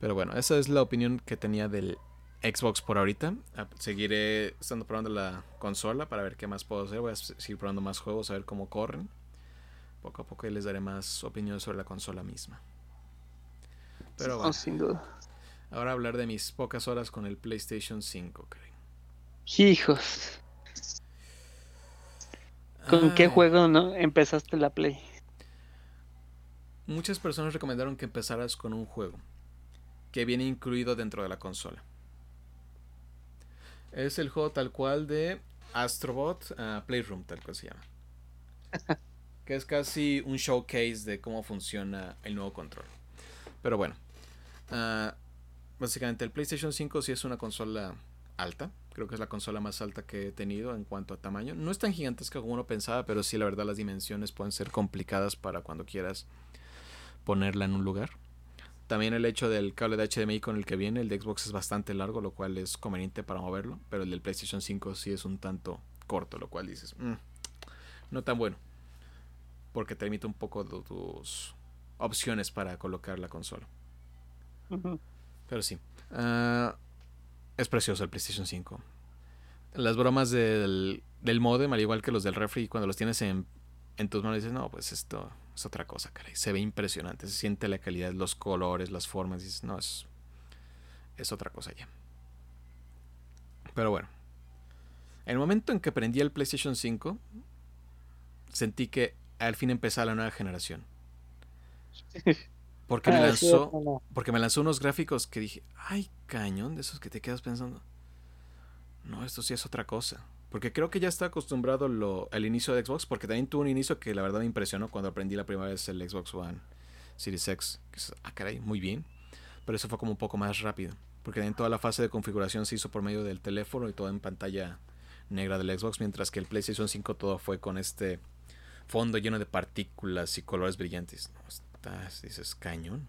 Pero bueno, esa es la opinión que tenía del Xbox por ahorita. Ah, seguiré estando probando la consola para ver qué más puedo hacer. Voy a seguir probando más juegos, a ver cómo corren. Poco a poco les daré más opiniones sobre la consola misma. Pero bueno. sin duda. Ahora hablar de mis pocas horas con el PlayStation 5, creo. Hijos. ¿Con qué juego no empezaste la Play? Muchas personas recomendaron que empezaras con un juego que viene incluido dentro de la consola. Es el juego tal cual de Astrobot uh, Playroom, tal cual se llama. que es casi un showcase de cómo funciona el nuevo control. Pero bueno, Ah, básicamente el PlayStation 5 sí es una consola alta. Creo que es la consola más alta que he tenido en cuanto a tamaño. No es tan gigantesca como uno pensaba, pero sí la verdad las dimensiones pueden ser complicadas para cuando quieras ponerla en un lugar. También el hecho del cable de HDMI con el que viene, el de Xbox es bastante largo, lo cual es conveniente para moverlo, pero el del PlayStation 5 sí es un tanto corto, lo cual dices, mm, no tan bueno, porque te limita un poco tus opciones para colocar la consola. Pero sí. Ah, es precioso el PlayStation 5. Las bromas del, del modem, al igual que los del refri, cuando los tienes en, en tus manos dices, no, pues esto es otra cosa, caray. Se ve impresionante, se siente la calidad, los colores, las formas. Dices, no, es, es otra cosa ya. Pero bueno. En el momento en que prendí el PlayStation 5, sentí que al fin empezaba la nueva generación. Porque me ah, lanzó, porque me lanzó unos gráficos que dije, ay, cañón, de esos que te quedas pensando. No, esto sí es otra cosa. Porque creo que ya está acostumbrado lo, al inicio de Xbox, porque también tuvo un inicio que la verdad me impresionó cuando aprendí la primera vez el Xbox One Series X. Que ah, caray, muy bien. Pero eso fue como un poco más rápido. Porque también toda la fase de configuración se hizo por medio del teléfono y todo en pantalla negra del Xbox, mientras que el PlayStation 5 todo fue con este fondo lleno de partículas y colores brillantes. No, estás, dices, cañón.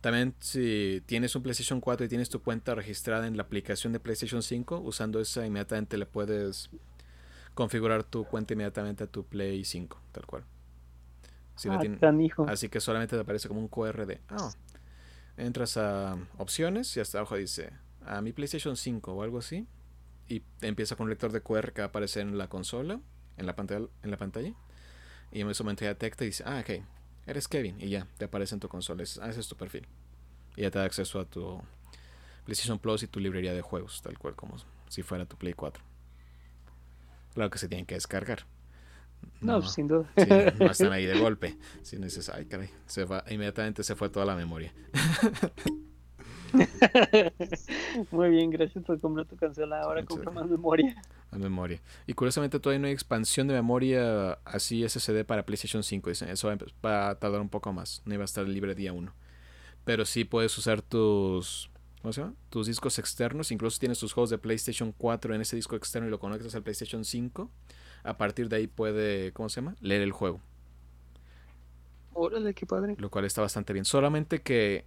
También si tienes un PlayStation 4 y tienes tu cuenta registrada en la aplicación de PlayStation 5, usando esa inmediatamente le puedes configurar tu cuenta inmediatamente a tu Play 5, tal cual. Ah, así que solamente te aparece como un QR de, ah, entras a opciones y hasta abajo dice, a mi PlayStation 5 o algo así, y empieza con un lector de QR que va a aparecer en la consola, en la pantalla, en la pantalla y en ese momento ya detecta y dice, ah, ok, eres Kevin. Y ya, te aparece en tu consola. ah, ese es tu perfil. Y ya te da acceso a tu PlayStation Plus y tu librería de juegos, tal cual como si fuera tu Play 4. Claro que se tienen que descargar. No, sin duda. no están ahí de golpe. Si no dices, ay, caray, se va, inmediatamente se fue toda la memoria. Muy bien, gracias por comprar tu consola. Ahora compra más memoria. Más memoria. Y curiosamente todavía no hay expansión de memoria así SSD para PlayStation 5. Dicen, eso va a tardar un poco más. No iba a estar libre día 1. Pero sí puedes usar tus ¿cómo se llama? Tus discos externos, incluso tienes tus juegos de PlayStation 4 en ese disco externo y lo conectas al PlayStation 5. A partir de ahí puede, ¿cómo se llama? Leer el juego. Órale, qué padre. Lo cual está bastante bien. Solamente que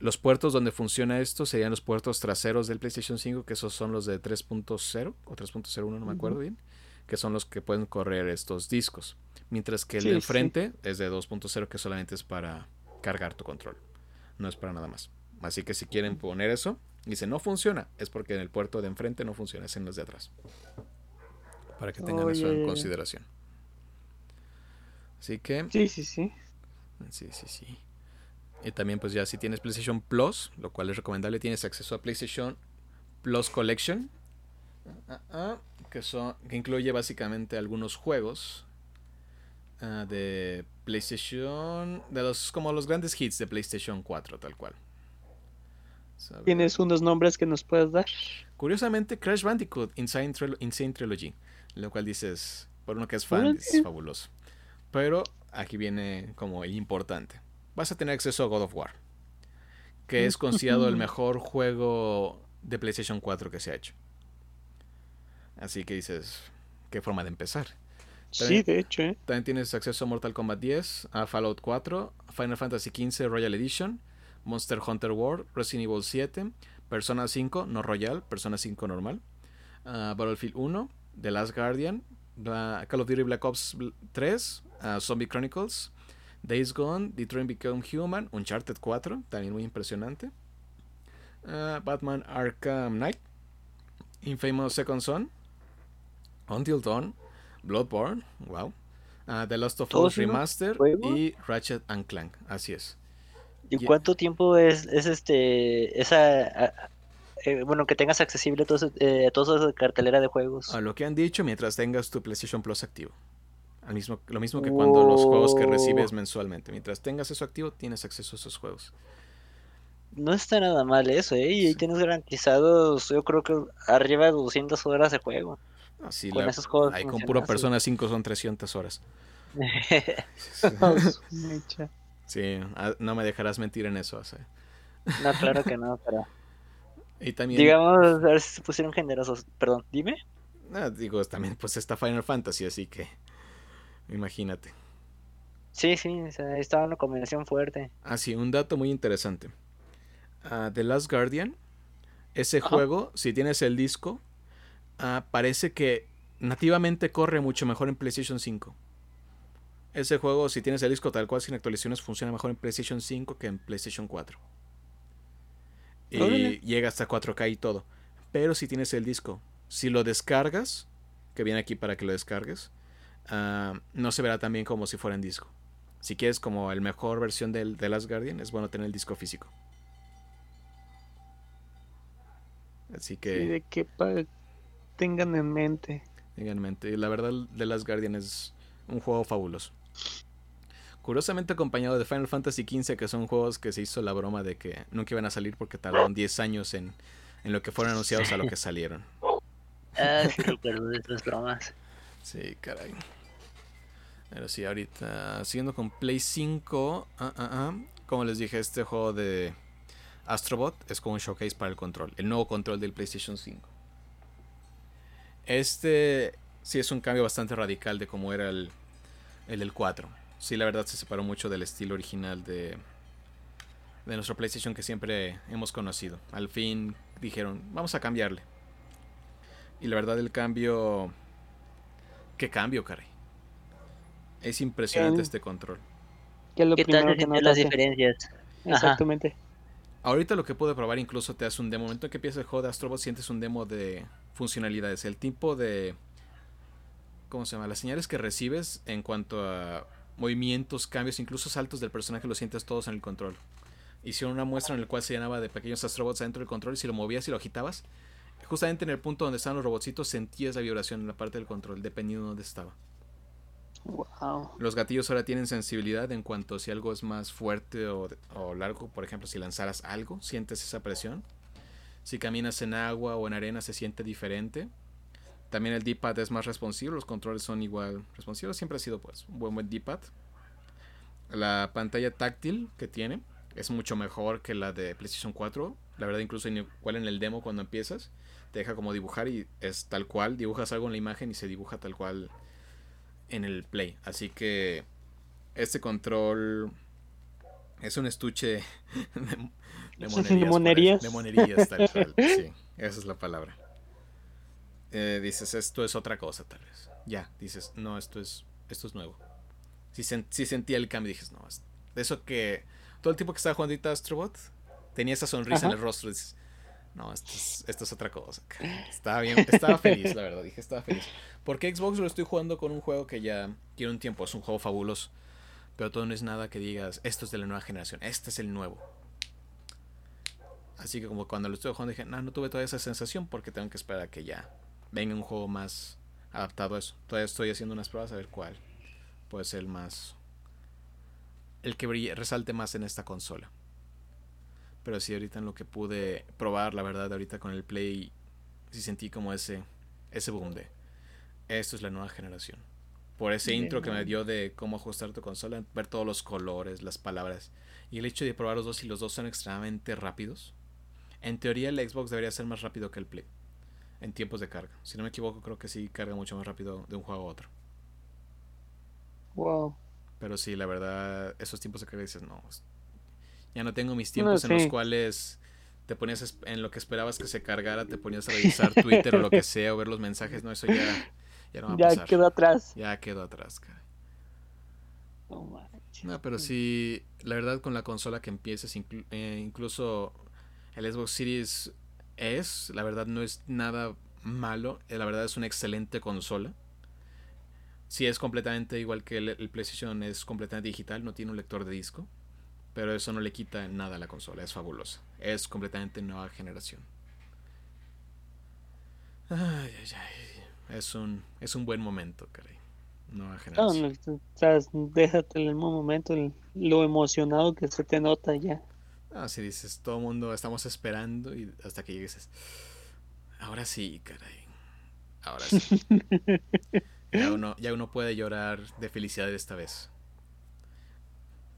los puertos donde funciona esto serían los puertos traseros del PlayStation 5, que esos son los de 3.0 o 3.01, no me acuerdo bien, que son los que pueden correr estos discos. Mientras que el de enfrente es de 2.0, que solamente es para cargar tu control, no es para nada más. Así que si quieren poner eso, y dice no funciona, es porque en el puerto de enfrente no funciona, es en los de atrás. Para que tengan eso en consideración. Así que. Sí, sí, sí. Sí, sí, sí. Y también pues ya si tienes PlayStation Plus, lo cual es recomendable, tienes acceso a PlayStation Plus Collection, ah, ah, que, son, que incluye básicamente algunos juegos ah, de PlayStation, de los como los grandes hits de PlayStation 4, tal cual. ¿Tienes unos nombres que nos puedas dar? Curiosamente, Crash Bandicoot Insane, Insane Trilogy, lo cual dices, por uno que es fan, es fabuloso. Pero aquí viene como el importante vas a tener acceso a God of War, que es considerado el mejor juego de PlayStation 4 que se ha hecho. Así que dices, qué forma de empezar. sí, de hecho. ¿eh? También tienes acceso a Mortal Kombat 10, a Fallout 4, Final Fantasy XV Royal Edition, Monster Hunter World, Resident Evil 7, Persona 5, no Royal, Persona 5 normal, Battlefield 1, The Last Guardian, Call of Duty Black Ops 3, Zombie Chronicles, Days Gone, Detroit Become Human, Uncharted 4, también muy impresionante. Ah, Batman Arkham Knight, Infamous Second Son, Until Dawn, Bloodborne, wow. Ah, The Lost of Us Remaster y Ratchet and Clank, así es. ¿Y cuánto tiempo es, es este esa eh, bueno que tengas accesible todo, eh, toda esa cartelera de juegos? A lo que han dicho mientras tengas tu PlayStation Plus activo mismo, lo mismo que cuando los juegos que recibes mensualmente. Mientras tengas eso activo, tienes acceso a esos juegos. No está nada mal eso, ¿eh? Y tienes garantizados, yo creo que arriba de 200 horas de juego. Así con esos juegos. Ahí con puro Persona 5 son 300 horas. sí, ah, no me dejarás mentir en eso. No, claro que no, pero... Y también... Digamos, a ver si se pusieron generosos. Perdón, dime. No, digo, también pues está Final Fantasy, así que... Imagínate. Sí, sí, estaba una combinación fuerte. Ah, sí, un dato muy interesante. Ah, The Last Guardian, ese juego, si tienes el disco, uh, parece que nativamente corre mucho mejor en PlayStation 5. Ese juego, si tienes el disco tal cual sin actualizaciones, funciona mejor en PlayStation 5 que en PlayStation 4. Y llega hasta 4K y todo. Pero si tienes el disco, si lo descargas, que viene aquí para que lo descargues, ah, no se verá tan bien como si fuera en disco. Si quieres como el mejor versión del The Last Guardian, es bueno tener el disco físico. Así que... de que tengan en mente. Tengan en mente. Y la verdad, The Last Guardian es un juego fabuloso. Curiosamente acompañado de Final Fantasy XV, que son juegos que se hizo la broma de que nunca iban a salir porque tardaron 10 años en, en lo que fueron anunciados a lo que salieron. Ah, sí recuerdo de esas bromas. Sí, caray. Pero sí, ahorita siguiendo con Play 5, ah, ah, ah, como les dije, este juego de Astrobot es como un showcase para el control, el nuevo control del PlayStation 5. Este sí es un cambio bastante radical de cómo era el, el del 4. Sí, la verdad se separó mucho del estilo original de, de nuestro PlayStation que siempre hemos conocido. Al fin dijeron, vamos a cambiarle. Y la verdad el cambio... ¿Qué cambio, caray? Es impresionante este control. ¿Qué, lo tal que las diferencias? Exactamente. Ahorita lo que puedo probar incluso te hace un demo. En el momento en que empieza el juego de Astrobot sientes un demo de funcionalidades. El tipo de... ¿Cómo se llama? Las señales que recibes en cuanto a movimientos, cambios, incluso saltos del personaje los sientes todos en el control. Hicieron una muestra en la cual se llenaba de pequeños astrobots adentro del control y si lo movías y lo agitabas, justamente en el punto donde estaban los robotcitos sentías la vibración en la parte del control, dependiendo de dónde estaba. Los gatillos ahora tienen sensibilidad en cuanto si algo es más fuerte o, largo. Por ejemplo, si lanzaras algo, sientes esa presión. Si caminas en agua o en arena, se siente diferente. También el D-pad es más responsivo. Los controles son igual responsivos. Siempre ha sido pues un buen, buen D-pad. La pantalla táctil que tiene es mucho mejor que la de PlayStation 4. La verdad, incluso igual en el demo cuando empiezas, te deja como dibujar y es tal cual. Dibujas algo en la imagen y se dibuja tal cual en el Play. Así que este control es un estuche de, monerías. De monerías, tal cual. Sí, esa es la palabra. Eh, dices, esto es otra cosa, tal vez. Ya, dices, no, esto es, esto es nuevo. Si, si sentía el cambio, dices, no, de eso que todo el tiempo que estaba jugando Astrobot tenía esa sonrisa en el rostro. Dices, no, esto es, esto es otra cosa. Estaba bien, estaba feliz, la verdad, dije, estaba feliz. Porque Xbox lo estoy jugando con un juego que ya tiene un tiempo, es un juego fabuloso. Pero todo no es nada que digas, esto es de la nueva generación, este es el nuevo. Así que como cuando lo estoy jugando dije, no, no tuve toda esa sensación porque tengo que esperar a que ya venga un juego más adaptado a eso. Todavía estoy haciendo unas pruebas a ver cuál puede ser el más... El que resalte más en esta consola. Pero sí, ahorita en lo que pude probar, la verdad, ahorita con el Play, sí sentí como ese, ese boom de, esto es la nueva generación. Por ese intro que me dio de cómo ajustar tu consola, ver todos los colores, las palabras, y el hecho de probar los dos y los dos son extremadamente rápidos. En teoría el Xbox debería ser más rápido que el Play, en tiempos de carga. Si no me equivoco, creo que sí carga mucho más rápido de un juego a otro. Wow. Pero sí, la verdad, esos tiempos de carga dices, no, ya no tengo mis tiempos en los cuales te ponías en lo que esperabas que se cargara, te ponías a revisar Twitter o lo que sea, o ver los mensajes. No, eso ya, ya no va a ya quedó atrás. Ya quedó atrás, cara. No, pero sí, la verdad con la consola que empieces, eh, incluso el Xbox Series S, la verdad no es nada malo, eh, la verdad es una excelente consola. Sí es completamente igual que el PlayStation, es completamente digital, no tiene un lector de disco. Pero eso no le quita nada a la consola, es fabulosa. Es completamente nueva generación. Ay, ay, ay. Es un, es un buen momento, caray. Nueva generación. No, o sea, déjate el momento, lo emocionado que se te nota ya. Ah, si dices, todo el mundo estamos esperando y hasta que llegues. Ahora sí, caray. Ahora sí. ya, uno, ya uno puede llorar de felicidad esta vez.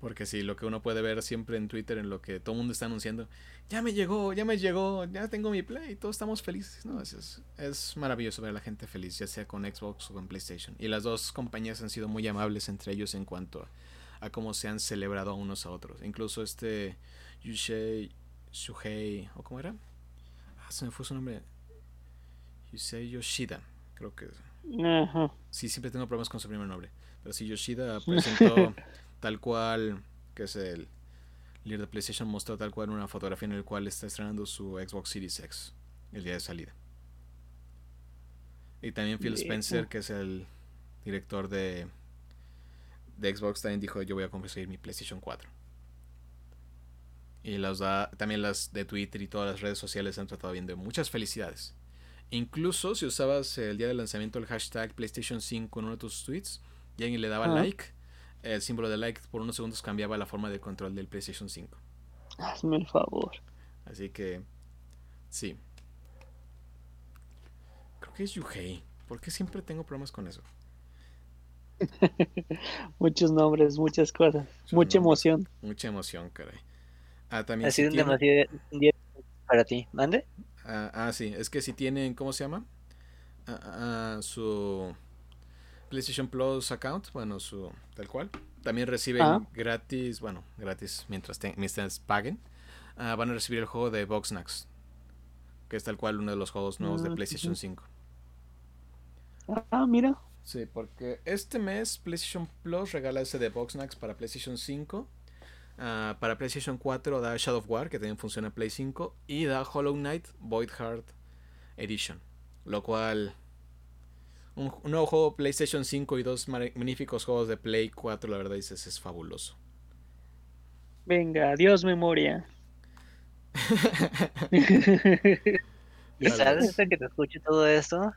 Porque sí, lo que uno puede ver siempre en Twitter, en lo que todo el mundo está anunciando, ya me llegó, ya me llegó, ya tengo mi Play, todos estamos felices. ¿no? Es, es, maravilloso ver a la gente feliz, ya sea con Xbox o con PlayStation. Y las dos compañías han sido muy amables entre ellos en cuanto a, cómo se han celebrado unos a otros. Incluso este Yushei, Shuhei, ¿o cómo era? Ah, se me fue su nombre. Yusei Yoshida, creo que. Sí, siempre tengo problemas con su primer nombre. Pero sí, Yoshida presentó tal cual, que es el líder de PlayStation, mostró tal cual una fotografía en el cual está estrenando su Xbox Series X el día de salida. Y también Phil Spencer, que es el director de, de Xbox, también dijo yo voy a conseguir mi PlayStation 4. Y las da, también las de Twitter y todas las redes sociales han tratado bien de muchas felicidades. Incluso si usabas el día del lanzamiento el hashtag PlayStation 5 en uno de tus tweets y alguien le daba like, el símbolo de like por unos segundos cambiaba la forma de control del PlayStation 5. Hazme el favor. Así que, sí. Creo que es Yuhei. ¿Por qué siempre tengo problemas con eso? Muchos nombres, muchas cosas. mucha emoción. Mucha emoción, caray. Ah, también. Ha sido demasiado para ti. ¿Mande? Ah, ah, sí. Es que si tienen, ¿cómo se llama? Ah, ah, su PlayStation Plus account, bueno, su tal cual. También reciben gratis, bueno, gratis mientras, mientras paguen. van a recibir el juego de Boxnax, que es tal cual uno de los juegos nuevos de PlayStation 5. Ah, mira. Sí, porque este mes PlayStation Plus regala ese de Boxnax para PlayStation 5. Ah, para PlayStation 4 da Shadow of War, que también funciona en Play 5. Y da Hollow Knight Void Heart Edition. Lo cual. Un, nuevo juego PlayStation 5 y dos magníficos juegos de Play 4, la verdad dices, es fabuloso. Venga, adiós memoria. ¿Y sabes que te escuche todo esto?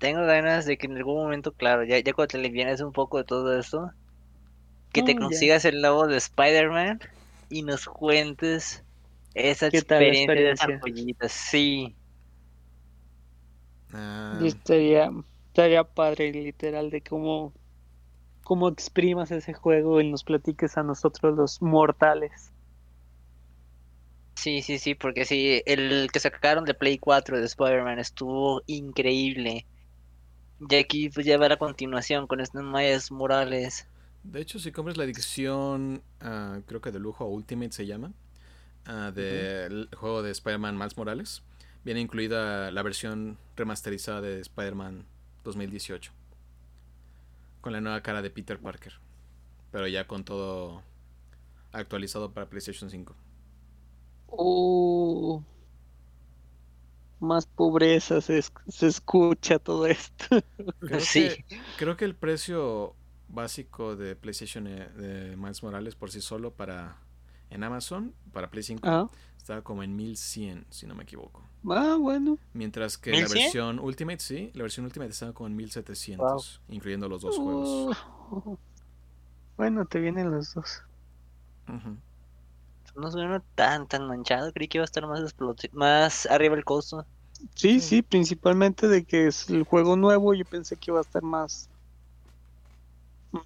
tengo ganas de que en algún momento, claro, ya, ya cuando te vienes un poco de todo esto, que te consigas el logo de Spider-Man y nos cuentes esa experiencia, de esas joyitas, sí. Ah. Estaría, estaría padre, literal, de cómo, cómo exprimas ese juego y nos platiques a nosotros los mortales. Sí, sí, sí, porque sí, el que sacaron de Play 4 de Spider-Man estuvo increíble. Y aquí pues ya va la continuación con estos Mayas Morales. De hecho, si compras la edición, ah, creo que de lujo Ultimate se llama, uh, del juego de Spider-Man Miles Morales, viene incluida la versión remasterizada de Spider-Man 2018. Con la nueva cara de Peter Parker. Pero ya con todo actualizado para PlayStation 5. Oh más pobreza se, escucha todo esto. Creo sí. Que, creo que el precio básico de PlayStation eh, de Miles Morales por sí solo para en Amazon, para Play 5, estaba como en 1100, si no me equivoco. Ah, bueno. Mientras que la versión Ultimate, sí, la versión Ultimate estaba como en 1700, incluyendo los dos juegos. Uh. bueno, te vienen los dos. No suena tan tan manchado, creí que iba a estar más más arriba el costo. Sí, sí, principalmente de que es el juego nuevo, yo pensé que iba a estar más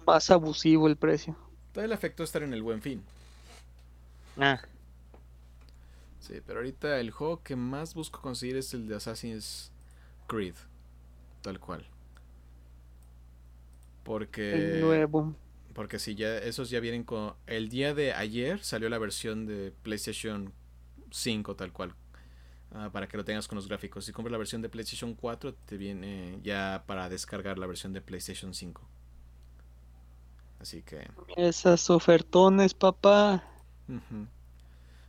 más abusivo el precio. Todo el efecto estar en el buen fin. Ah. Sí, pero ahorita el juego que más busco conseguir es el de Assassin's Creed. Tal cual. Porque. El nuevo. Porque si ya esos ya vienen con... El día de ayer salió la versión de PlayStation 5 tal cual. Ah, para que lo tengas con los gráficos. Si compras la versión de PlayStation 4 te viene ya para descargar la versión de PlayStation 5. Así que... Esas ofertones, papá.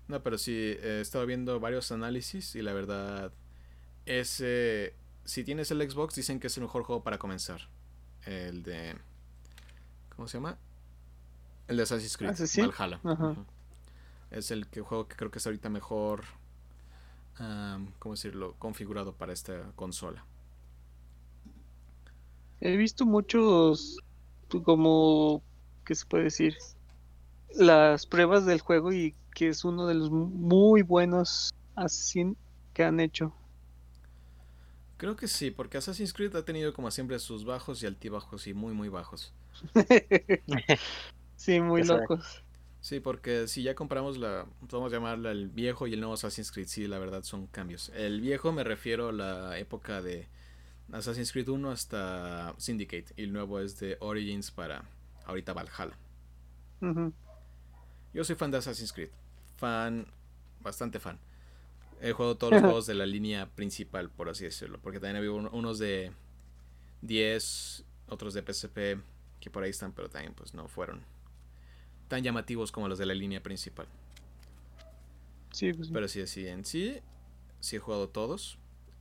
No, pero sí, he estado viendo varios análisis y la verdad... Ese... Si tienes el Xbox dicen que es el mejor juego para comenzar. El de ¿Cómo se llama? El de Assassin's Creed, Valhalla. Es el que, juego que creo que es ahorita mejor, ¿cómo decirlo?, configurado para esta consola. He visto muchos, como, ¿qué se puede decir? Las pruebas del juego y que es uno de los muy buenos así que han hecho. Creo que sí, porque Assassin's Creed ha tenido como siempre sus bajos y altibajos y muy muy bajos. sí, muy locos. Sí, porque si ya compramos la, podemos llamarla el viejo y el nuevo Assassin's Creed, sí, la verdad son cambios. El viejo me refiero a la época de Assassin's Creed 1 hasta Syndicate y el nuevo es de Origins para ahorita Valhalla. Yo soy fan de Assassin's Creed, fan, bastante fan. He jugado todos los juegos de la línea principal, por así decirlo, porque también había unos de 10, otros de PSP, que por ahí están, pero también pues no fueron tan llamativos como los de la línea principal. Sí, pues, Pero sí, sí, en sí, sí he jugado todos.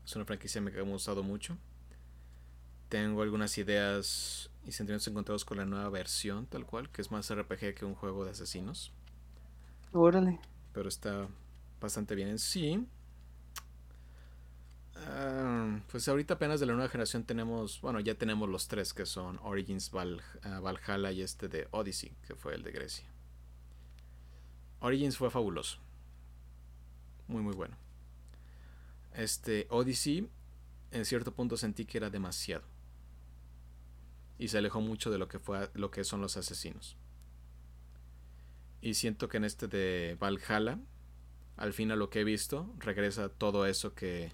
Es una franquicia que me ha gustado mucho. Tengo algunas ideas y sentimientos encontrados con la nueva versión, tal cual, que es más RPG que un juego de asesinos. Órale. Pero está bastante bien en sí. Ah, pues ahorita apenas de la nueva generación tenemos, bueno, ya tenemos los tres que son Origins, ah, Valhalla y este de Odyssey, que fue el de Grecia. Origins fue fabuloso. Muy, muy bueno. Este Odyssey, en cierto punto sentí que era demasiado. Y se alejó mucho de lo que, fue, lo que son los asesinos. Y siento que en este de Valhalla, al fin a lo que he visto, regresa todo eso que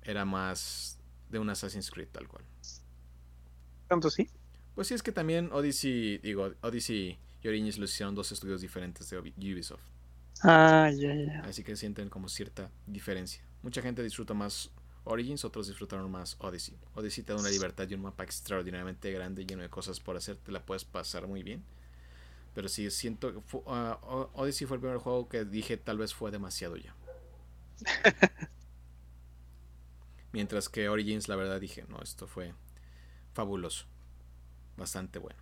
era más de un Assassin's Creed tal cual. ¿Tanto sí? Pues sí, es que también Odyssey, digo, Odyssey y Origins lo hicieron dos estudios diferentes de Ubisoft. Ah, ya, ya. Así que sienten como cierta diferencia. Mucha gente disfruta más Origins, otros disfrutaron más Odyssey. Odyssey te da una libertad y un mapa extraordinariamente grande, lleno de cosas por hacer, te la puedes pasar muy bien. Pero sí, siento que uh, Odyssey fue el primer juego que dije tal vez fue demasiado ya. Mientras que Origins, la verdad, dije, no, esto fue fabuloso. Bastante bueno.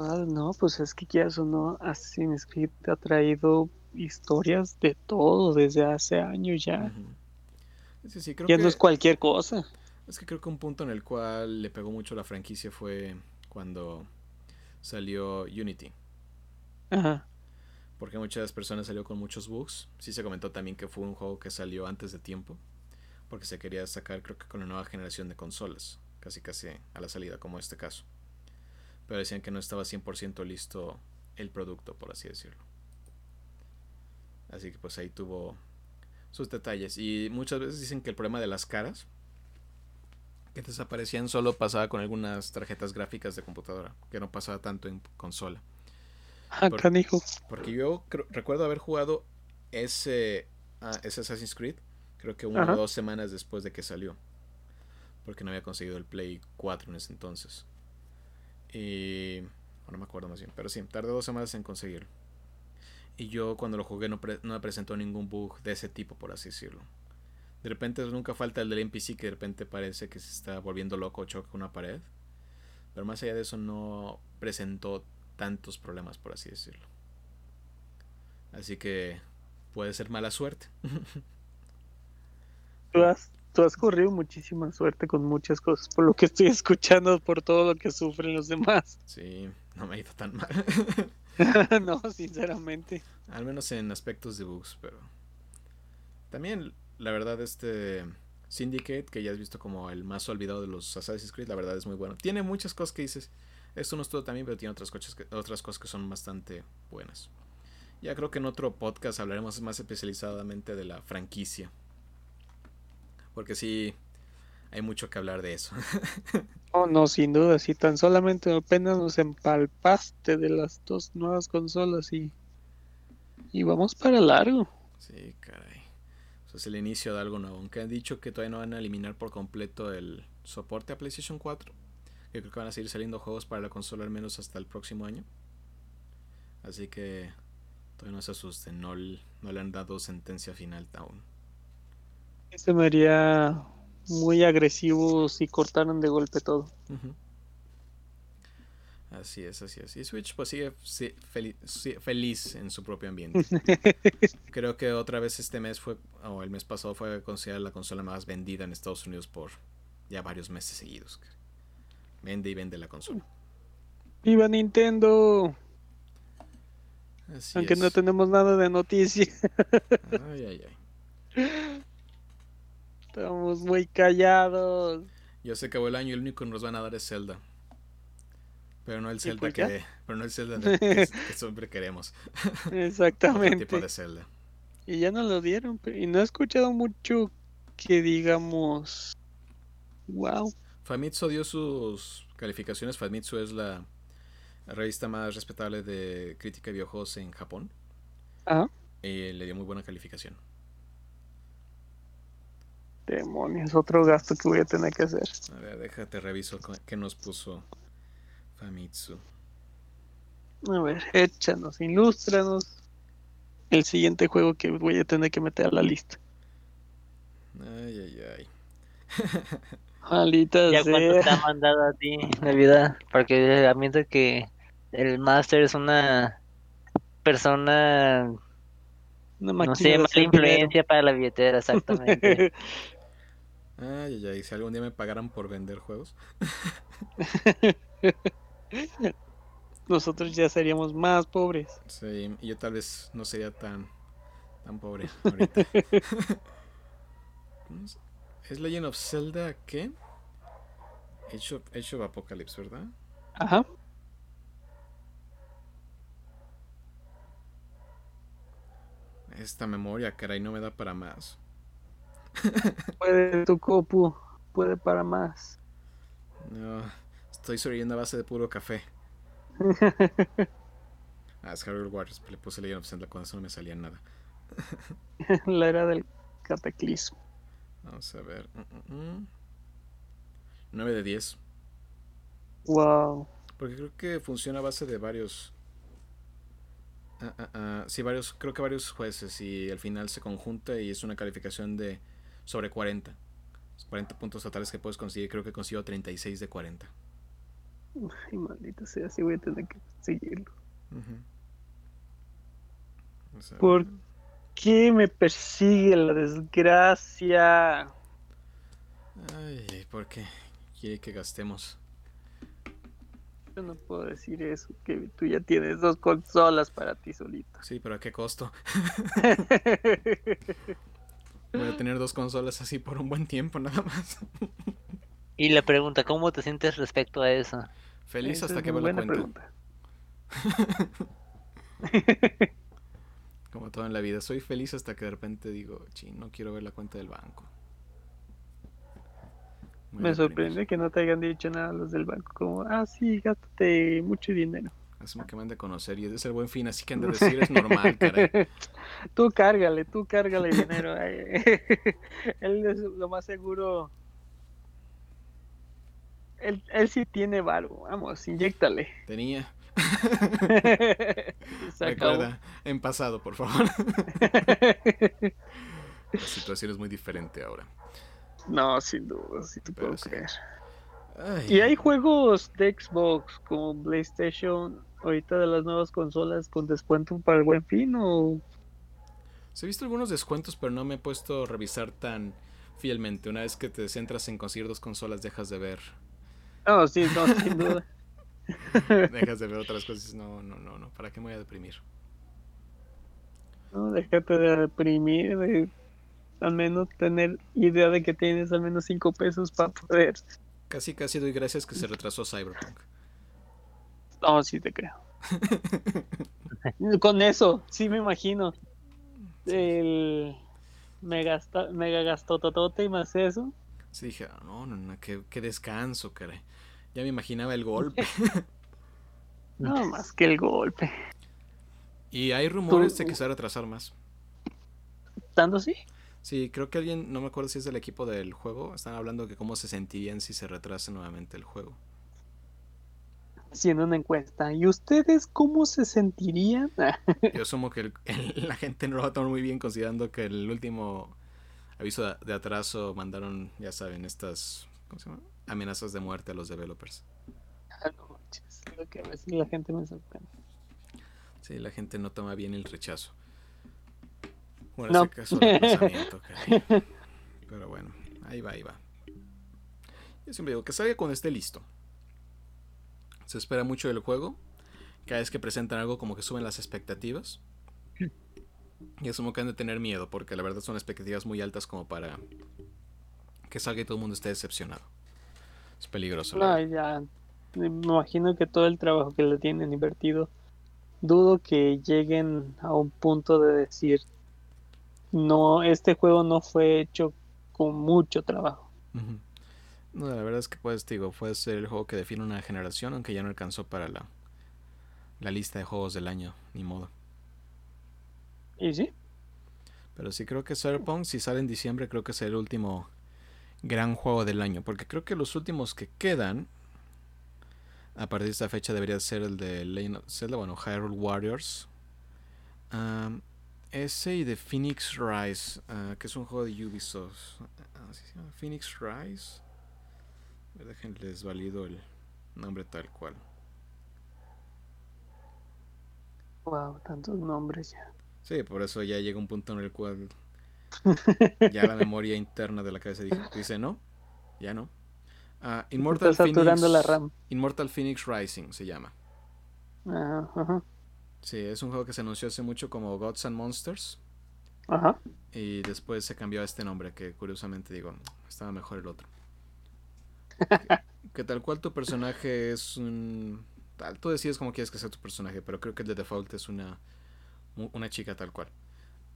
Ah, no, pues es que ya eso no, Assassin's Creed ha traído historias de todo desde hace años ya. ya no es cualquier cosa. Es que creo que un punto en el cual le pegó mucho la franquicia fue cuando salió Unity. Ajá. Porque muchas personas salió con muchos bugs. Sí se comentó también que fue un juego que salió antes de tiempo porque se quería sacar creo que con la nueva generación de consolas, casi casi a la salida como este caso. Pero decían que no estaba 100% listo el producto, por así decirlo. Así que pues ahí tuvo sus detalles. Y muchas veces dicen que el problema de las caras que desaparecían solo pasaba con algunas tarjetas gráficas de computadora, que no pasaba tanto en consola. Ah, canijo. Porque yo recuerdo haber jugado ese, ah, ese Assassin's Creed Creo que una o dos semanas después de que salió. Porque no había conseguido el Play 4 en ese entonces. Y. No me acuerdo más bien. Pero sí, tardé dos semanas en conseguirlo. Y yo cuando lo jugué no, no me presentó ningún bug de ese tipo, por así decirlo. De repente nunca falta el del NPC que de repente parece que se está volviendo loco o choca una pared. Pero más allá de eso no presentó tantos problemas, por así decirlo. Así que puede ser mala suerte. Tú has, tú has corrido muchísima suerte con muchas cosas, por lo que estoy escuchando, por todo lo que sufren los demás. Sí, no me ha ido tan mal. no, sinceramente. Al menos en aspectos de bugs, pero... También, la verdad, este... Syndicate, que ya has visto como el más olvidado de los Assassin's Creed, la verdad es muy bueno. Tiene muchas cosas que dices, esto no es todo también, pero tiene otras cosas que, otras cosas que son bastante buenas. Ya creo que en otro podcast hablaremos más especializadamente de la franquicia. Porque sí, hay mucho que hablar de eso. oh, no, sin duda, si tan solamente apenas nos empalpaste de las dos nuevas consolas y, y vamos para largo. Sí, caray. Eso es el inicio de algo nuevo. Aunque han dicho que todavía no van a eliminar por completo el soporte a PlayStation 4. Yo creo que van a seguir saliendo juegos para la consola al menos hasta el próximo año. Así que todavía no se asusten, no, no le han dado sentencia final aún. Se me haría muy agresivo si cortaran de golpe todo. Así es, así es. Y Switch pues sigue feliz en su propio ambiente. Creo que otra vez este mes fue, o el mes pasado fue considerada la consola más vendida en Estados Unidos por ya varios meses seguidos. Vende y vende la consola. ¡Viva Nintendo! Aunque no tenemos nada de noticia. ay, ay, ay. Estamos muy callados. Yo sé que el año y el único que nos van a dar es Zelda. Pero no el Zelda pues que, pero no el Zelda que, siempre queremos. Exactamente. tipo de Zelda. Y ya nos lo dieron, y no he escuchado mucho que digamos wow. Famitsu dio sus calificaciones. Famitsu es la revista más respetable de crítica de videojuegos en Japón. Ajá. Y le dio muy buena calificación. Demonios, otro gasto que voy a tener que hacer. A ver, déjate reviso qué nos puso Famitsu. A ver, échanos, ilústranos el siguiente juego que voy a tener que meter a la lista. Ay, ay, ay. Maldita Ya cuánto te sea. ha mandado a ti, Navidad, porque admito que el Master es una persona, Una no sé, mala dinero. influencia para la billetera, exactamente. Ay, ay, ay, si algún día me pagaran por vender juegos. Nosotros ya seríamos más pobres. Sí, y yo tal vez no sería tan, tan pobre ahorita. ¿Cómo es? ¿Es Legend of Zelda qué? Age of, Age of Apocalypse, ¿verdad? Ajá. Esta memoria, caray, no me da para más. Puede tu copu. Puede para más. No, estoy sobreviviendo a base de puro café. Ah, es Hyrule Warriors, le puse Legend of Zelda cuando eso no me salía nada. La era del cataclismo. Vamos a ver. mm, mm, mm. 9 de 10. Wow. Porque creo que funciona a base de varios. ah, ah, ah, sí, varios. Creo que varios jueces. Y al final se conjunta y es una calificación de sobre 40. Los 40 puntos totales que puedes conseguir. Creo que consigo 36 de 40. Ay, maldita sea, sí voy a tener que seguirlo. Ujú. Vamos a ver. ¿Por qué me persigue la desgracia? Ay, ¿por qué? Quiere que gastemos. Yo no puedo decir eso, que tú ya tienes dos consolas para ti solito. Sí, pero ¿a qué costo? Voy a tener dos consolas así por un buen tiempo nada más. Y la pregunta, ¿cómo te sientes respecto a eso? Feliz Esa hasta es que veo la buena cuenta. Como todo en la vida, soy feliz hasta que de repente digo, ching, no quiero ver la cuenta del banco. Me sorprende que no te hayan dicho nada los del banco, como, ah, sí, gástate mucho dinero. Asumo que me han de conocer y es ser buen fin, así que han de decir es normal, caray. Tú cárgale, tú cárgale dinero. ay. él es lo más seguro. Él, él sí tiene varo, vamos, inyéctale. Tenía. Se. Recuerda, en pasado, por favor. La situación es muy diferente ahora. no, sin duda, sí te Pero puedo sí. creer. Ay, Y hay juegos de Xbox como PlayStation, ahorita de las nuevas consolas con descuento para el buen fin o sí he visto algunos descuentos, pero no me he puesto a revisar tan fielmente. Una vez que te centras en conseguir dos consolas, dejas de ver. No, sí, no, sin duda. Dejas de ver otras cosas. No, no, no, no. ¿Para qué me voy a deprimir? No, déjate de deprimir, de al menos tener idea de que tienes al menos 5 pesos para poder. Casi, casi doy gracias que se retrasó Cyberpunk. No, sí te creo. Con eso, sí me imagino. El mega, gasta- mega gastototote y más eso. Sí, dije, "Ah, no, no, no, qué, qué descanso, caray. Ya me imaginaba el golpe. No más que el golpe. Y hay rumores de que se va a retrasar más. ¿Tanto sí? Sí, creo que alguien, no me acuerdo si es del equipo del juego, están hablando que cómo se sentirían si se retrasa nuevamente el juego. Haciendo una encuesta. ¿Y ustedes cómo se sentirían? Yo asumo que el- el- la gente no lo va a tomar muy bien considerando que el último aviso de, de atraso mandaron, ya saben, estas ¿cómo se llama? amenazas de muerte a los developers. Ah, no manches, lo que a veces la gente me sorprende. Sí, la gente no toma bien el rechazo. Bueno, No. ese caso de retrasamiento, caray. Pero bueno, ahí va, ahí va. Yo siempre digo que salga cuando esté listo. Se espera mucho del juego. Cada vez que presentan algo como que suben las expectativas. Y asumo que han de tener miedo porque la verdad son expectativas muy altas como para que salga y todo el mundo esté decepcionado. Es peligroso. No, verdad. ya. Me imagino que todo el trabajo que le tienen invertido, dudo que lleguen a un punto de decir, no, este juego no fue hecho con mucho trabajo. No, la verdad es que pues digo, puede ser el juego que define una generación, aunque ya no alcanzó para la, la lista de juegos del año, ni modo. Y sí, Pero sí creo que Cyberpunk, si sale en diciembre, creo que será el último gran juego del año. Porque creo que los últimos que quedan, a partir de esta fecha, debería ser el de Legend of Zelda, bueno, Hyrule Warriors. Ese y de Phoenix Rise, ah, que es un juego de Ubisoft. Ah, ¿sí se llama? Phoenix Rise. Déjenles valido el nombre tal cual. Wow, tantos nombres ya. Sí, por eso ya llega un punto en el cual ya la memoria interna de la cabeza dice, no, ya no. Uh, Immortal, Phoenix, la RAM. Immortal Phoenix Rising se llama. Ajá. Sí, es un juego que se anunció hace mucho como Gods and Monsters. Ajá. Y después se cambió a este nombre, que curiosamente digo, estaba mejor el otro. que, tal cual tu personaje es un... Tú decides cómo quieres que sea tu personaje, pero creo que el de default es una, una chica tal cual.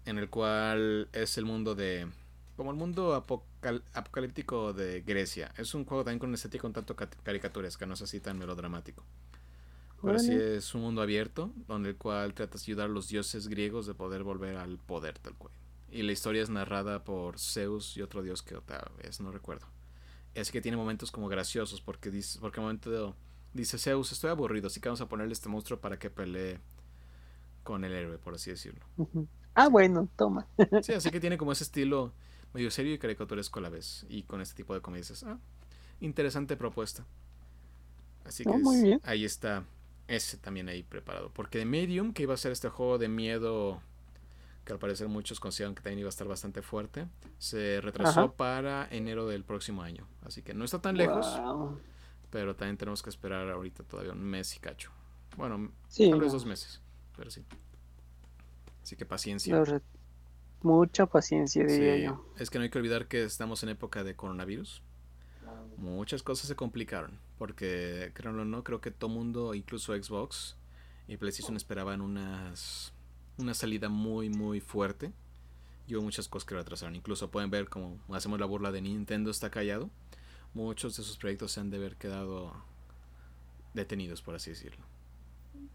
En el cual es el mundo de... Como el mundo apocalíptico de Grecia. Es un juego también con estética un tanto caricaturesca, no es así tan melodramático. Pero sí es un mundo abierto, donde el cual tratas de ayudar a los dioses griegos de poder volver al poder tal cual. Y la historia es narrada por Zeus y otro dios que otra vez no recuerdo. Es que tiene momentos como graciosos, porque dice, porque momento dice Zeus, estoy aburrido, así que vamos a ponerle este monstruo para que pelee con el héroe, por así decirlo. Ah, bueno, toma. sí, así que tiene como ese estilo medio serio y caricaturesco a la vez. Y con este tipo de comedias. Ah, interesante propuesta. Así que ahí está ese también ahí preparado. Porque de Medium, que iba a ser este juego de miedo que al parecer muchos consideran que también iba a estar bastante fuerte, se retrasó para enero del próximo año. Así que no está tan lejos, pero también tenemos que esperar ahorita todavía un mes y cacho. Bueno, tal vez dos meses, pero sí. Así que paciencia. Mucha paciencia, diría yo. Es que no hay que olvidar que estamos en época de coronavirus muchas cosas se complicaron. Porque, créanlo o no, creo que todo mundo, incluso Xbox y PlayStation, esperaban unas, una salida muy, muy fuerte. Y hubo muchas cosas que retrasaron. Incluso pueden ver como hacemos la burla de Nintendo está callado. Muchos de sus proyectos se han de haber quedado detenidos, por así decirlo.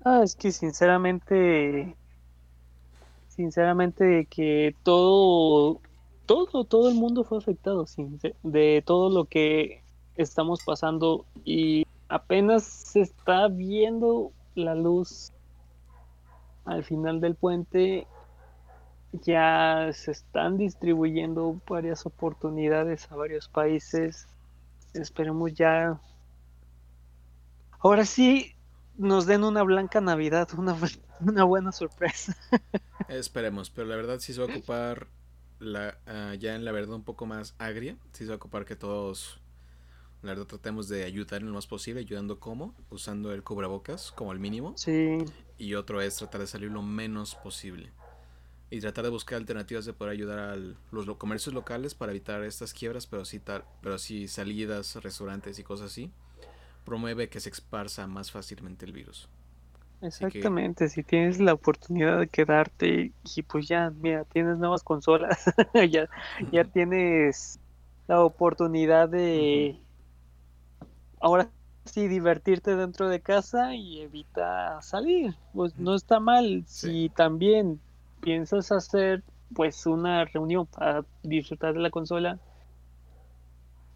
Ah, es que sinceramente, sinceramente que todo, todo, todo el mundo fue afectado, de todo lo que estamos pasando y apenas se está viendo la luz al final del puente. Ya se están distribuyendo varias oportunidades a varios países. Esperemos ya. Ahora sí nos den una blanca Navidad, una, una buena sorpresa. Esperemos, pero la verdad sí se va a ocupar la, ah, ya en la verdad un poco más agria. Sí se va a ocupar que todos la verdad tratemos de ayudar en lo más posible, ayudando como, usando el cubrebocas como el mínimo. Sí. Y otro es tratar de salir lo menos posible. Y tratar de buscar alternativas de poder ayudar a los comercios locales para evitar estas quiebras, pero sí, tal, pero sí salidas, restaurantes y cosas así. Promueve que se esparza más fácilmente el virus. Exactamente, si tienes la oportunidad de quedarte y pues ya, mira, tienes nuevas consolas, ya, ya tienes la oportunidad de, ahora sí divertirte dentro de casa y evita salir. Pues no está mal. Si también piensas hacer pues una reunión para disfrutar de la consola,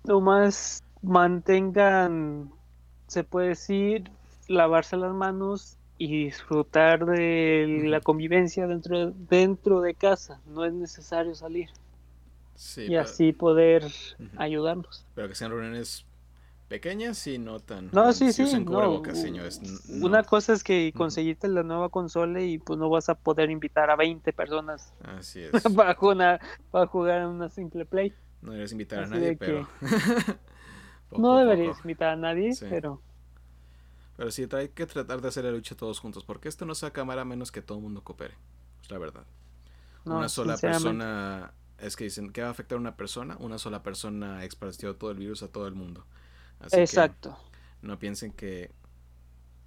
nomás mantengan, se puede decir, lavarse las manos y disfrutar de la convivencia dentro, dentro de casa. No es necesario salir. y así poder ayudarnos. Pero que sean reuniones pequeñas y no tan. No, sí, sí. Una cosa es que conseguiste la nueva consola y pues no vas a poder invitar a 20 personas. Así es. para, jugar, para jugar una simple play. No deberías invitar a nadie, pero. no deberías invitar a nadie, pero. Pero sí, hay que tratar de hacer la lucha todos juntos, porque esto no se acabará a menos que todo el mundo coopere. Es la verdad. una sola persona. Es que dicen que va a afectar a una persona, una sola persona expandió todo el virus a todo el mundo. Exacto. no piensen que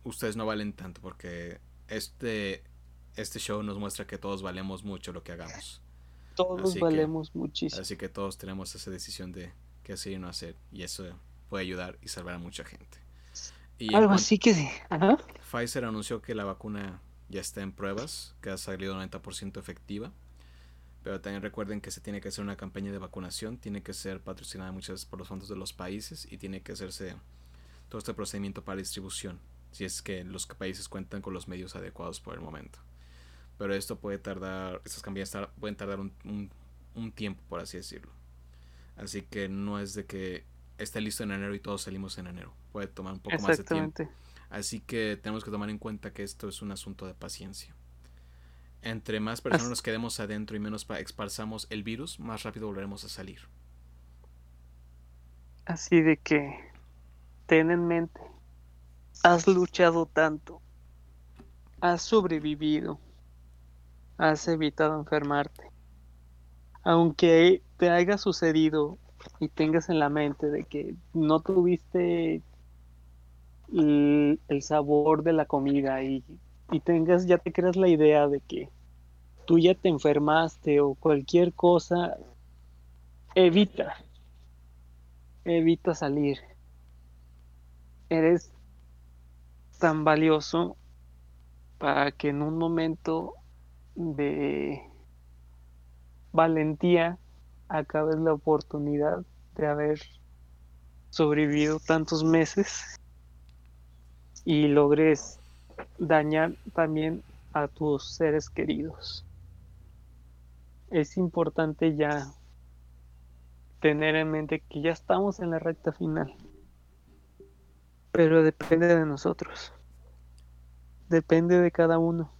ustedes no valen tanto porque este, este show nos muestra que todos valemos mucho lo que hagamos. Todos valemos muchísimo. Así que todos tenemos esa decisión de qué hacer y no hacer. Y eso puede ayudar y salvar a mucha gente. Y Algo así que sí. Pfizer anunció que la vacuna ya está en pruebas, que ha salido 90% efectiva. Pero también recuerden que se tiene que hacer una campaña de vacunación, tiene que ser patrocinada muchas veces por los fondos de los países y tiene que hacerse todo este procedimiento para distribución, si es que los países cuentan con los medios adecuados por el momento. Pero esto puede tardar, estas campañas pueden tardar un, tiempo, por así decirlo. Así que no es de que esté listo en enero y todos salimos en enero. Puede tomar un poco más de tiempo. Así que tenemos que tomar en cuenta que esto es un asunto de paciencia. Entre más personas nos quedemos adentro y menos esparzamos el virus, más rápido volveremos a salir. Así de que ten en mente, has luchado tanto, has sobrevivido, has evitado enfermarte. Aunque te haya sucedido y tengas en la mente de que no tuviste el, sabor de la comida y, y tengas, ya te creas la idea de que tú ya te enfermaste o cualquier cosa, evita, evita salir. Eres tan valioso para que en un momento de valentía acabes la oportunidad de haber sobrevivido tantos meses y logres dañar también a tus seres queridos. Es importante ya tener en mente que ya estamos en la recta final, pero depende de nosotros, depende de cada uno.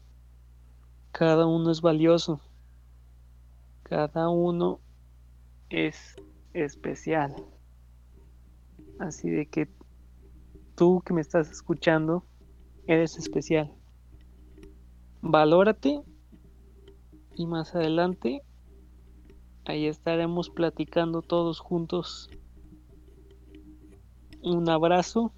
Cada uno es valioso, cada uno es especial. Así de que tú que me estás escuchando, eres especial. Valórate y más adelante ahí estaremos platicando todos juntos. Un abrazo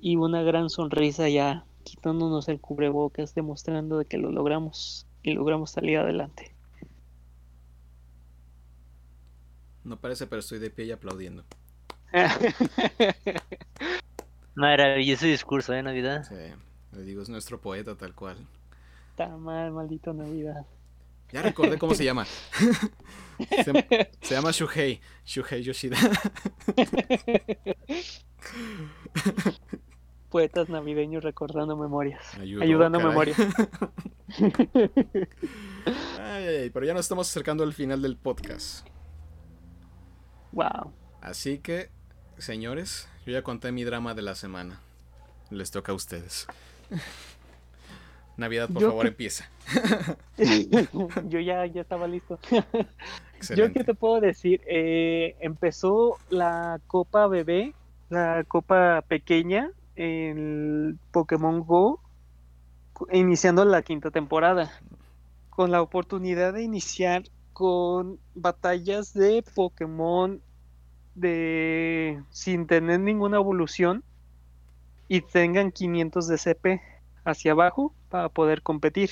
y una gran sonrisa ya quitándonos el cubrebocas, demostrando de que lo logramos y logramos salir adelante. No parece, pero estoy de pie y aplaudiendo. Maravilloso discurso de ¿eh, Navidad. Sí, le digo, es nuestro poeta tal cual. Está mal, maldito Navidad. Ya recordé cómo se llama. se, llama Shuhei. Shuhei Yoshida. Poetas navideños recordando memorias. ayudando memorias. pero ya nos estamos acercando al final del podcast. Wow. Así que, señores, yo ya conté mi drama de la semana. Les toca a ustedes. Navidad, por favor, empieza. yo ya, ya estaba listo. Yo qué te puedo decir, eh, empezó la Copa Bebé, la Copa Pequeña, en Pokémon Go, iniciando la quinta temporada, con la oportunidad de iniciar con batallas de Pokémon de sin tener ninguna evolución y tengan 500 de CP hacia abajo para poder competir.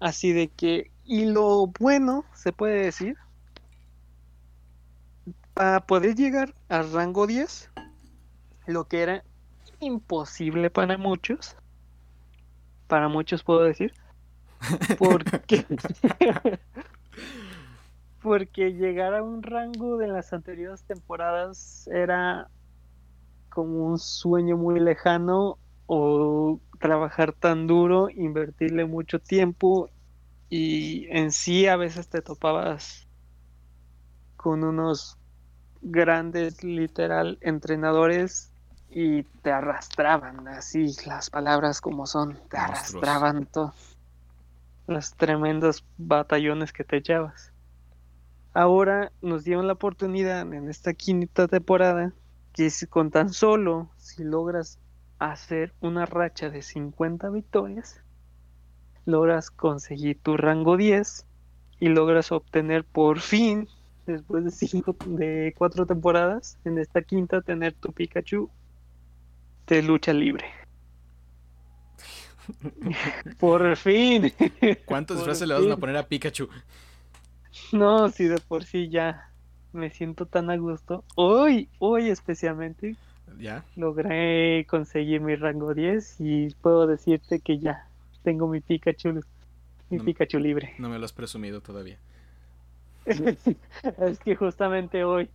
Así de que, y lo bueno, se puede decir, para poder llegar al rango 10, lo que era imposible para muchos, para muchos puedo decir, porque porque llegar a un rango de las anteriores temporadas era como un sueño muy lejano o trabajar tan duro, invertirle mucho tiempo y en sí a veces te topabas con unos grandes literal entrenadores y te arrastraban así las palabras como son, te arrastraban todos los tremendos batallones que te echabas. Ahora nos dieron la oportunidad en esta quinta temporada que con tan solo si logras hacer una racha de 50 victorias, logras conseguir tu rango 10 y logras obtener por fin, después de cinco, de cuatro temporadas, en esta quinta tener tu Pikachu de lucha libre. por fin. ¿Cuántos frases le vas a poner a Pikachu? No, si de por sí ya me siento tan a gusto. Hoy, hoy especialmente, ya logré conseguir mi rango 10 y puedo decirte que ya tengo mi Pikachu, mi Pikachu libre. No me lo has presumido todavía. es que justamente hoy,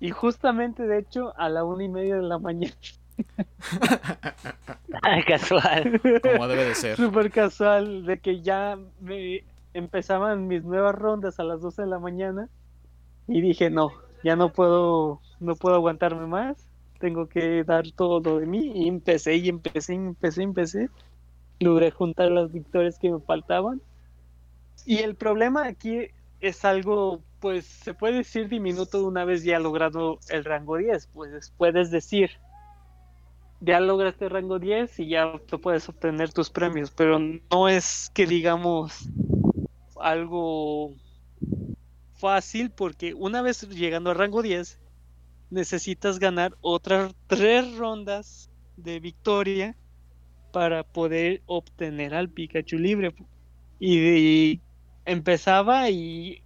y justamente de hecho a la una y media de la mañana. casual. Como debe de ser. Súper casual, de que ya me empezaban mis nuevas rondas a las 12 de la mañana y dije, no, ya no puedo, no puedo aguantarme más, tengo que dar todo lo de mí y empecé y empecé y empecé y empecé. Logré juntar las victorias que me faltaban. Y el problema aquí es algo, pues se puede decir diminuto una vez ya logrado el rango 10, pues puedes decir, ya lograste el rango 10 y ya tú puedes obtener tus premios, pero no es que digamos algo fácil porque una vez llegando al rango 10 necesitas ganar otras tres rondas de victoria para poder obtener al Pikachu libre. Y, empezaba y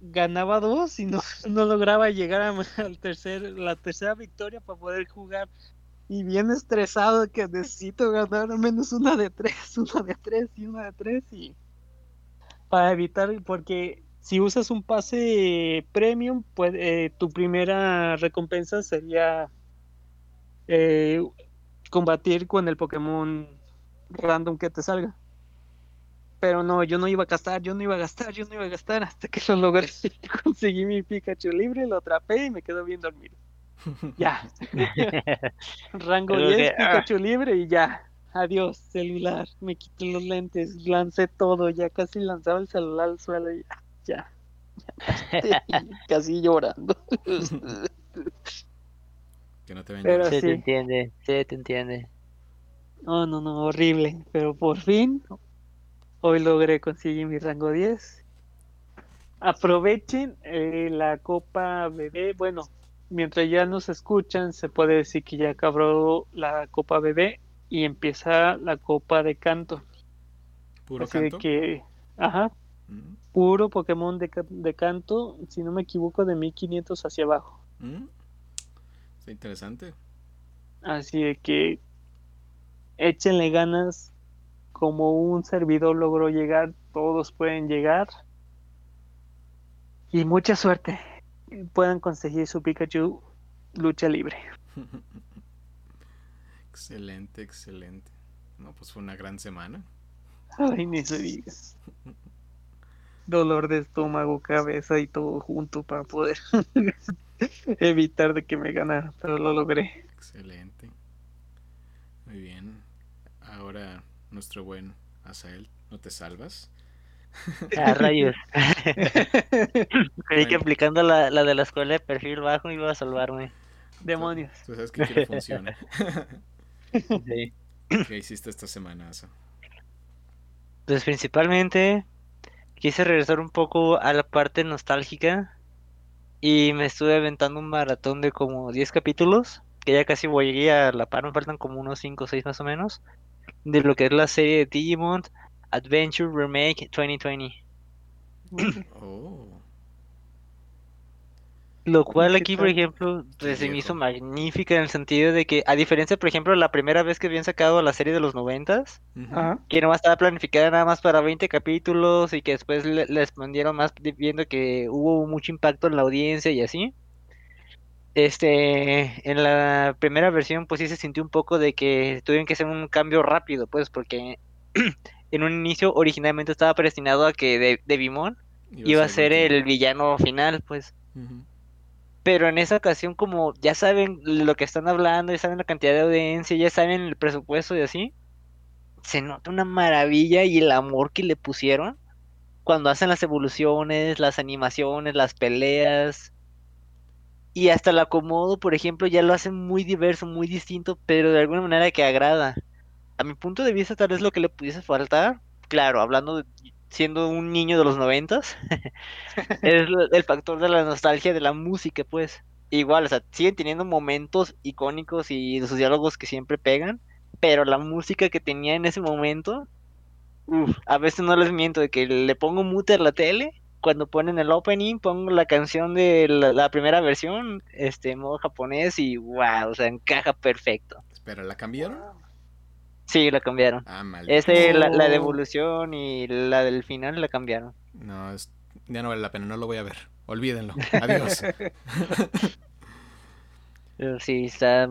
ganaba dos y no, no lograba llegar a, al tercer, la tercera victoria para poder jugar. Y bien estresado que necesito ganar al menos una de tres, una de tres y una de tres y para evitar, porque si usas un pase premium, pues, eh, tu primera recompensa sería eh, combatir con el Pokémon random que te salga. Pero no, yo no iba a gastar, yo no iba a gastar, yo no iba a gastar hasta que lo logré. Conseguí mi Pikachu libre, lo atrapé y me quedo bien dormido. ya. Rango 10, ah. Pikachu libre y ya. Adiós, celular. Me quité los lentes, lancé todo, ya casi lanzaba el celular al suelo y ya. ya. casi llorando. que no te Pero se te entiende, se te entiende. No, no, no, horrible. Pero por fin, hoy logré conseguir mi rango 10. Aprovechen eh, la Copa Bebé. Bueno, mientras ya nos escuchan, se puede decir que ya acabó la Copa Bebé y empieza la Copa de Canto. ¿Puro canto? que, ajá, mm. puro Pokémon de, de, canto, si no me equivoco, de 1500 hacia abajo. Mm. Está interesante. Así de que échenle ganas. Como un servidor logró llegar, todos pueden llegar. Y mucha suerte. Puedan conseguir su Pikachu lucha libre. excelente, excelente. No, pues fue una gran semana. Ay, ni se diga. Dolor de estómago, cabeza y todo junto para poder evitar de que me ganara, pero lo logré. Excelente. Muy bien. Ahora nuestro buen Asael, ¿no te salvas? Ah, rayos. Creí que aplicando la, la, de la escuela de perfil bajo iba a salvarme. Demonios. Tú sabes que quiero funciona. Sí. ¿Qué hiciste esta semana, Asa? Pues principalmente quise regresar un poco a la parte nostálgica y me estuve aventando un maratón de como 10 capítulos, que ya casi voy a la par, me faltan como unos 5 o 6 más o menos, de lo que es la serie de Digimon Adventure Remake 2020. Oh. Lo cual aquí, por ejemplo, pues, se me hizo magnífica en el sentido de que, a diferencia, por ejemplo, la primera vez que habían sacado la serie de los noventas, que nomás estaba planificada nada más para 20 capítulos y que después le, respondieron más viendo que hubo mucho impacto en la audiencia y así. Este, en la primera versión, pues sí se sintió un poco de que tuvieron que hacer un cambio rápido, pues, porque en un inicio originalmente estaba predestinado a que de Devimon iba, a ser el villano. final, pues. Pero en esa ocasión, como ya saben lo que están hablando, ya saben la cantidad de audiencia, ya saben el presupuesto y así, se nota una maravilla y el amor que le pusieron cuando hacen las evoluciones, las animaciones, las peleas. Y hasta el acomodo, por ejemplo, ya lo hacen muy diverso, muy distinto, pero de alguna manera que agrada. A mi punto de vista, tal vez lo que le pudiese faltar, claro, hablando de, siendo un niño de los noventas, es el factor de la nostalgia de la música, pues. Igual, o sea, siguen teniendo momentos icónicos y sus diálogos que siempre pegan, pero la música que tenía en ese momento, a veces no les miento de que le pongo mute a la tele, cuando ponen el opening pongo la canción de la, primera versión, este, modo japonés y wow, o sea, encaja perfecto. Espera, ¿la cambiaron? Sí, la cambiaron. Ah, Ese, la, la de evolución y la del final la cambiaron. No, es, ya no vale la pena, no lo voy a ver. Olvídenlo. Adiós. sí, está,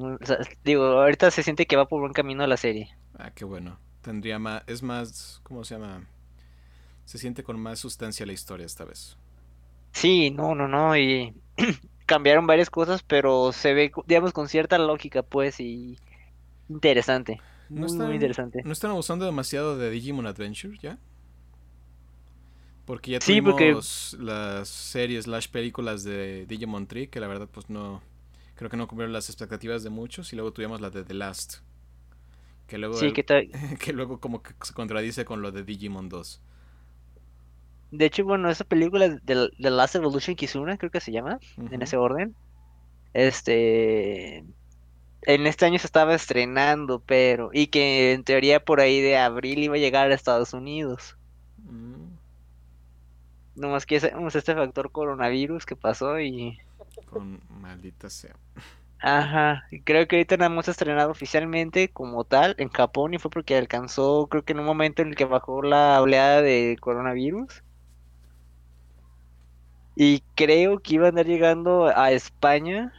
Digo, ahorita se siente que va por buen camino la serie. Ah, qué bueno. Tendría más. Es más. ¿Cómo se llama? Se siente con más sustancia la historia esta vez. Sí, no, no, no. Y cambiaron varias cosas, pero se ve, digamos, con cierta lógica, pues, y interesante. ¿No Muy, están, muy interesante. ¿No están abusando demasiado de Digimon Adventure ya? Porque ya Sí, porque- tuvimos las series slash películas de Digimon Tree, que la verdad pues no... Creo que no cumplieron las expectativas de muchos. Y luego tuvimos la de The Last. Que luego, Sí, que tal. que luego como que se contradice con lo de Digimon 2. De hecho, bueno, esa película de The Last Evolution Kizuna, creo que se llama, en ese orden. Este. En este año se estaba estrenando, pero. Y que en teoría por ahí de abril iba a llegar a Estados Unidos. Mm, Nomás que sabemos este factor coronavirus que pasó y. con maldita sea. Ajá, creo que ahorita nada más estrenado oficialmente como tal en Japón y fue porque alcanzó, creo que en un momento en el que bajó la oleada de coronavirus. Y creo que iba a andar llegando a España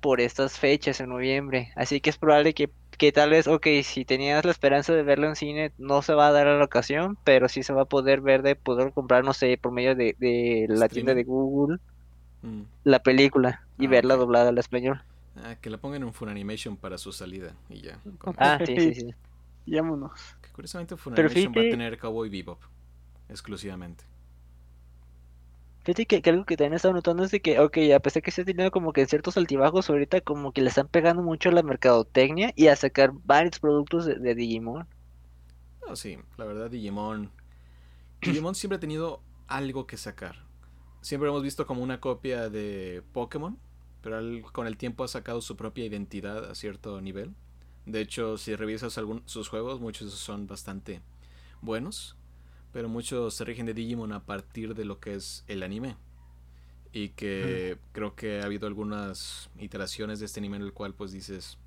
por estas fechas en noviembre. Así que es probable que, que tal vez, ok, si tenías la esperanza de verlo en cine, no se va a dar la ocasión, pero sí se va a poder ver de poder comprar, no sé, por medio de, de la tienda de. Google, Mm. la película y Ah, verla doblada al español. Ah, que la pongan en Funimation para su salida y ya. Ah, sí, sí, sí. Vámonos. Que curiosamente Funimation va a tener Cowboy Bebop exclusivamente. Fíjate que, algo que también he estado notando es de que, ok, a pesar que se ha tenido como que ciertos altibajos, ahorita como que le están pegando mucho a la mercadotecnia y a sacar varios productos de, Digimon. Sí, la verdad Digimon. Digimon siempre ha tenido algo que sacar. Siempre hemos visto como una copia de Pokémon, pero con el tiempo ha sacado su propia identidad a cierto nivel. De hecho, si revisas algún, sus juegos, muchos son bastante buenos, pero muchos se rigen de Digimon a partir de lo que es el anime. Y que creo que ha habido algunas iteraciones de este anime en el cual pues dices,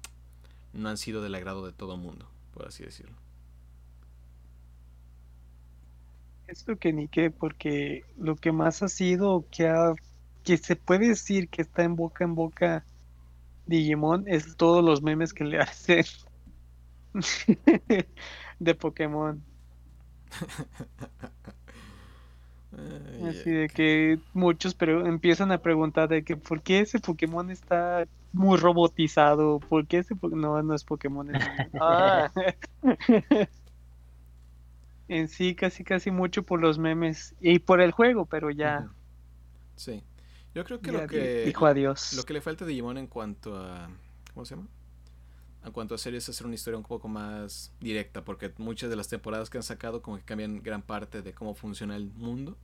no han sido del agrado de todo mundo, por así decirlo. Esto que ni qué, porque lo que más ha sido que ha, que se puede decir que está en boca en boca Digimon es todos los memes que le hacen de Pokémon. Así de que muchos pero empiezan a preguntar de que por qué ese Pokémon está muy robotizado, por qué ese po- no no es Pokémon es- Ah. en sí casi casi mucho por los memes y por el juego, pero ya. Sí. Yo creo que ya lo que dijo adiós. lo que le falta a Digimon en cuanto a ¿cómo se llama? En cuanto a series es hacer una historia un poco más directa, porque muchas de las temporadas que han sacado como que cambian gran parte de cómo funciona el mundo.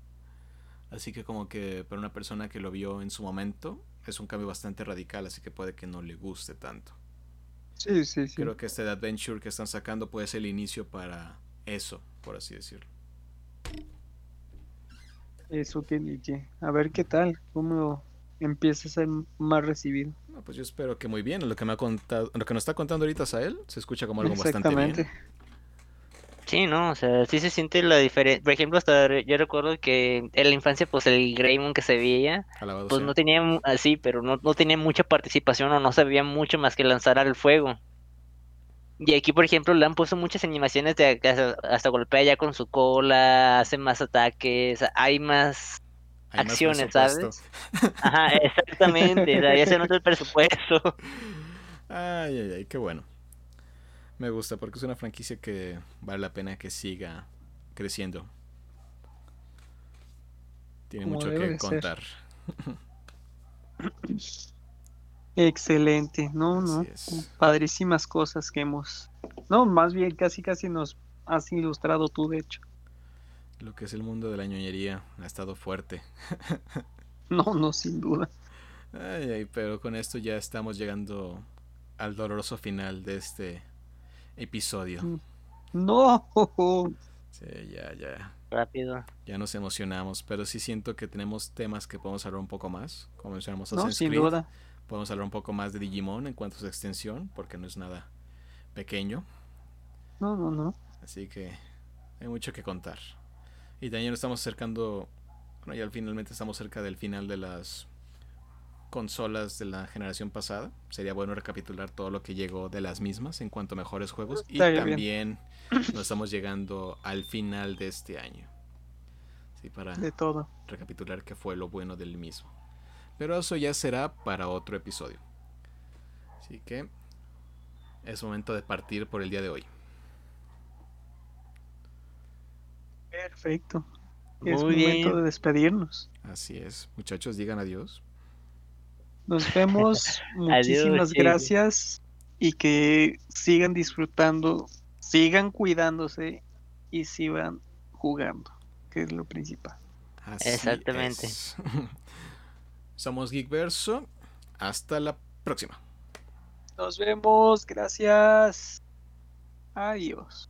Así que como que para una persona que lo vio en su momento es un cambio bastante radical, así que puede que no le guste tanto. Sí, sí, sí. Creo que este de Adventure que están sacando puede ser el inicio para eso, por así decirlo. Eso que ni qué. A ver qué tal, cómo empieza a ser más recibido. No, pues yo espero que muy bien. Lo que me ha contado, lo que nos está contando ahorita Sael, se escucha como algo bastante Exactamente. bien. Sí, ¿no? O sea, sí se siente la diferencia. Por ejemplo, hasta yo recuerdo que en la infancia, pues el Greymon que se veía, Alabado pues sea. no tenía así, pero no, no tenía mucha participación o no se veía mucho más que lanzar al fuego. Y aquí, por ejemplo, le han puesto muchas animaciones de que hasta, hasta golpea ya con su cola, hace más ataques, hay más Hay acciones. ¿sabes? Ajá, exactamente, o sea, ya se nota el presupuesto. Ay, ay, ay, qué bueno. Me gusta porque es una franquicia que vale la pena que siga creciendo. Tiene Como mucho que ser. contar. Excelente, no, no, padrísimas cosas que hemos, no, más bien casi casi nos has ilustrado tú, de hecho. Lo que es el mundo de la ñoñería ha estado fuerte. No, no, sin duda. Ay, ay, pero con esto ya estamos llegando al doloroso final de este episodio. Mm. No, Sí, ya, ya. Rápido. Ya nos emocionamos, pero sí siento que tenemos temas que podemos hablar un poco más. Como mencionamos no, sin Creed, duda. Podemos hablar un poco más de Digimon en cuanto a su extensión, porque no es nada pequeño. No, no, no. Así que hay mucho que contar. Y también nos estamos acercando, bueno, ya finalmente estamos cerca del final de las consolas de la generación pasada. Sería bueno recapitular todo lo que llegó de las mismas en cuanto a mejores juegos. Y bien. también nos estamos llegando al final de este año. Sí, para De todo. recapitular qué fue lo bueno del mismo. Pero eso ya será para otro episodio. Así que es momento de partir por el día de hoy. Perfecto. Es momento de despedirnos. Así es. Muchachos, digan adiós. Nos vemos. Muchísimas gracias. Y que sigan disfrutando, sigan cuidándose y sigan jugando, que es lo principal. Exactamente. Somos Geekverso. Hasta la próxima. Nos vemos. Gracias. Adiós.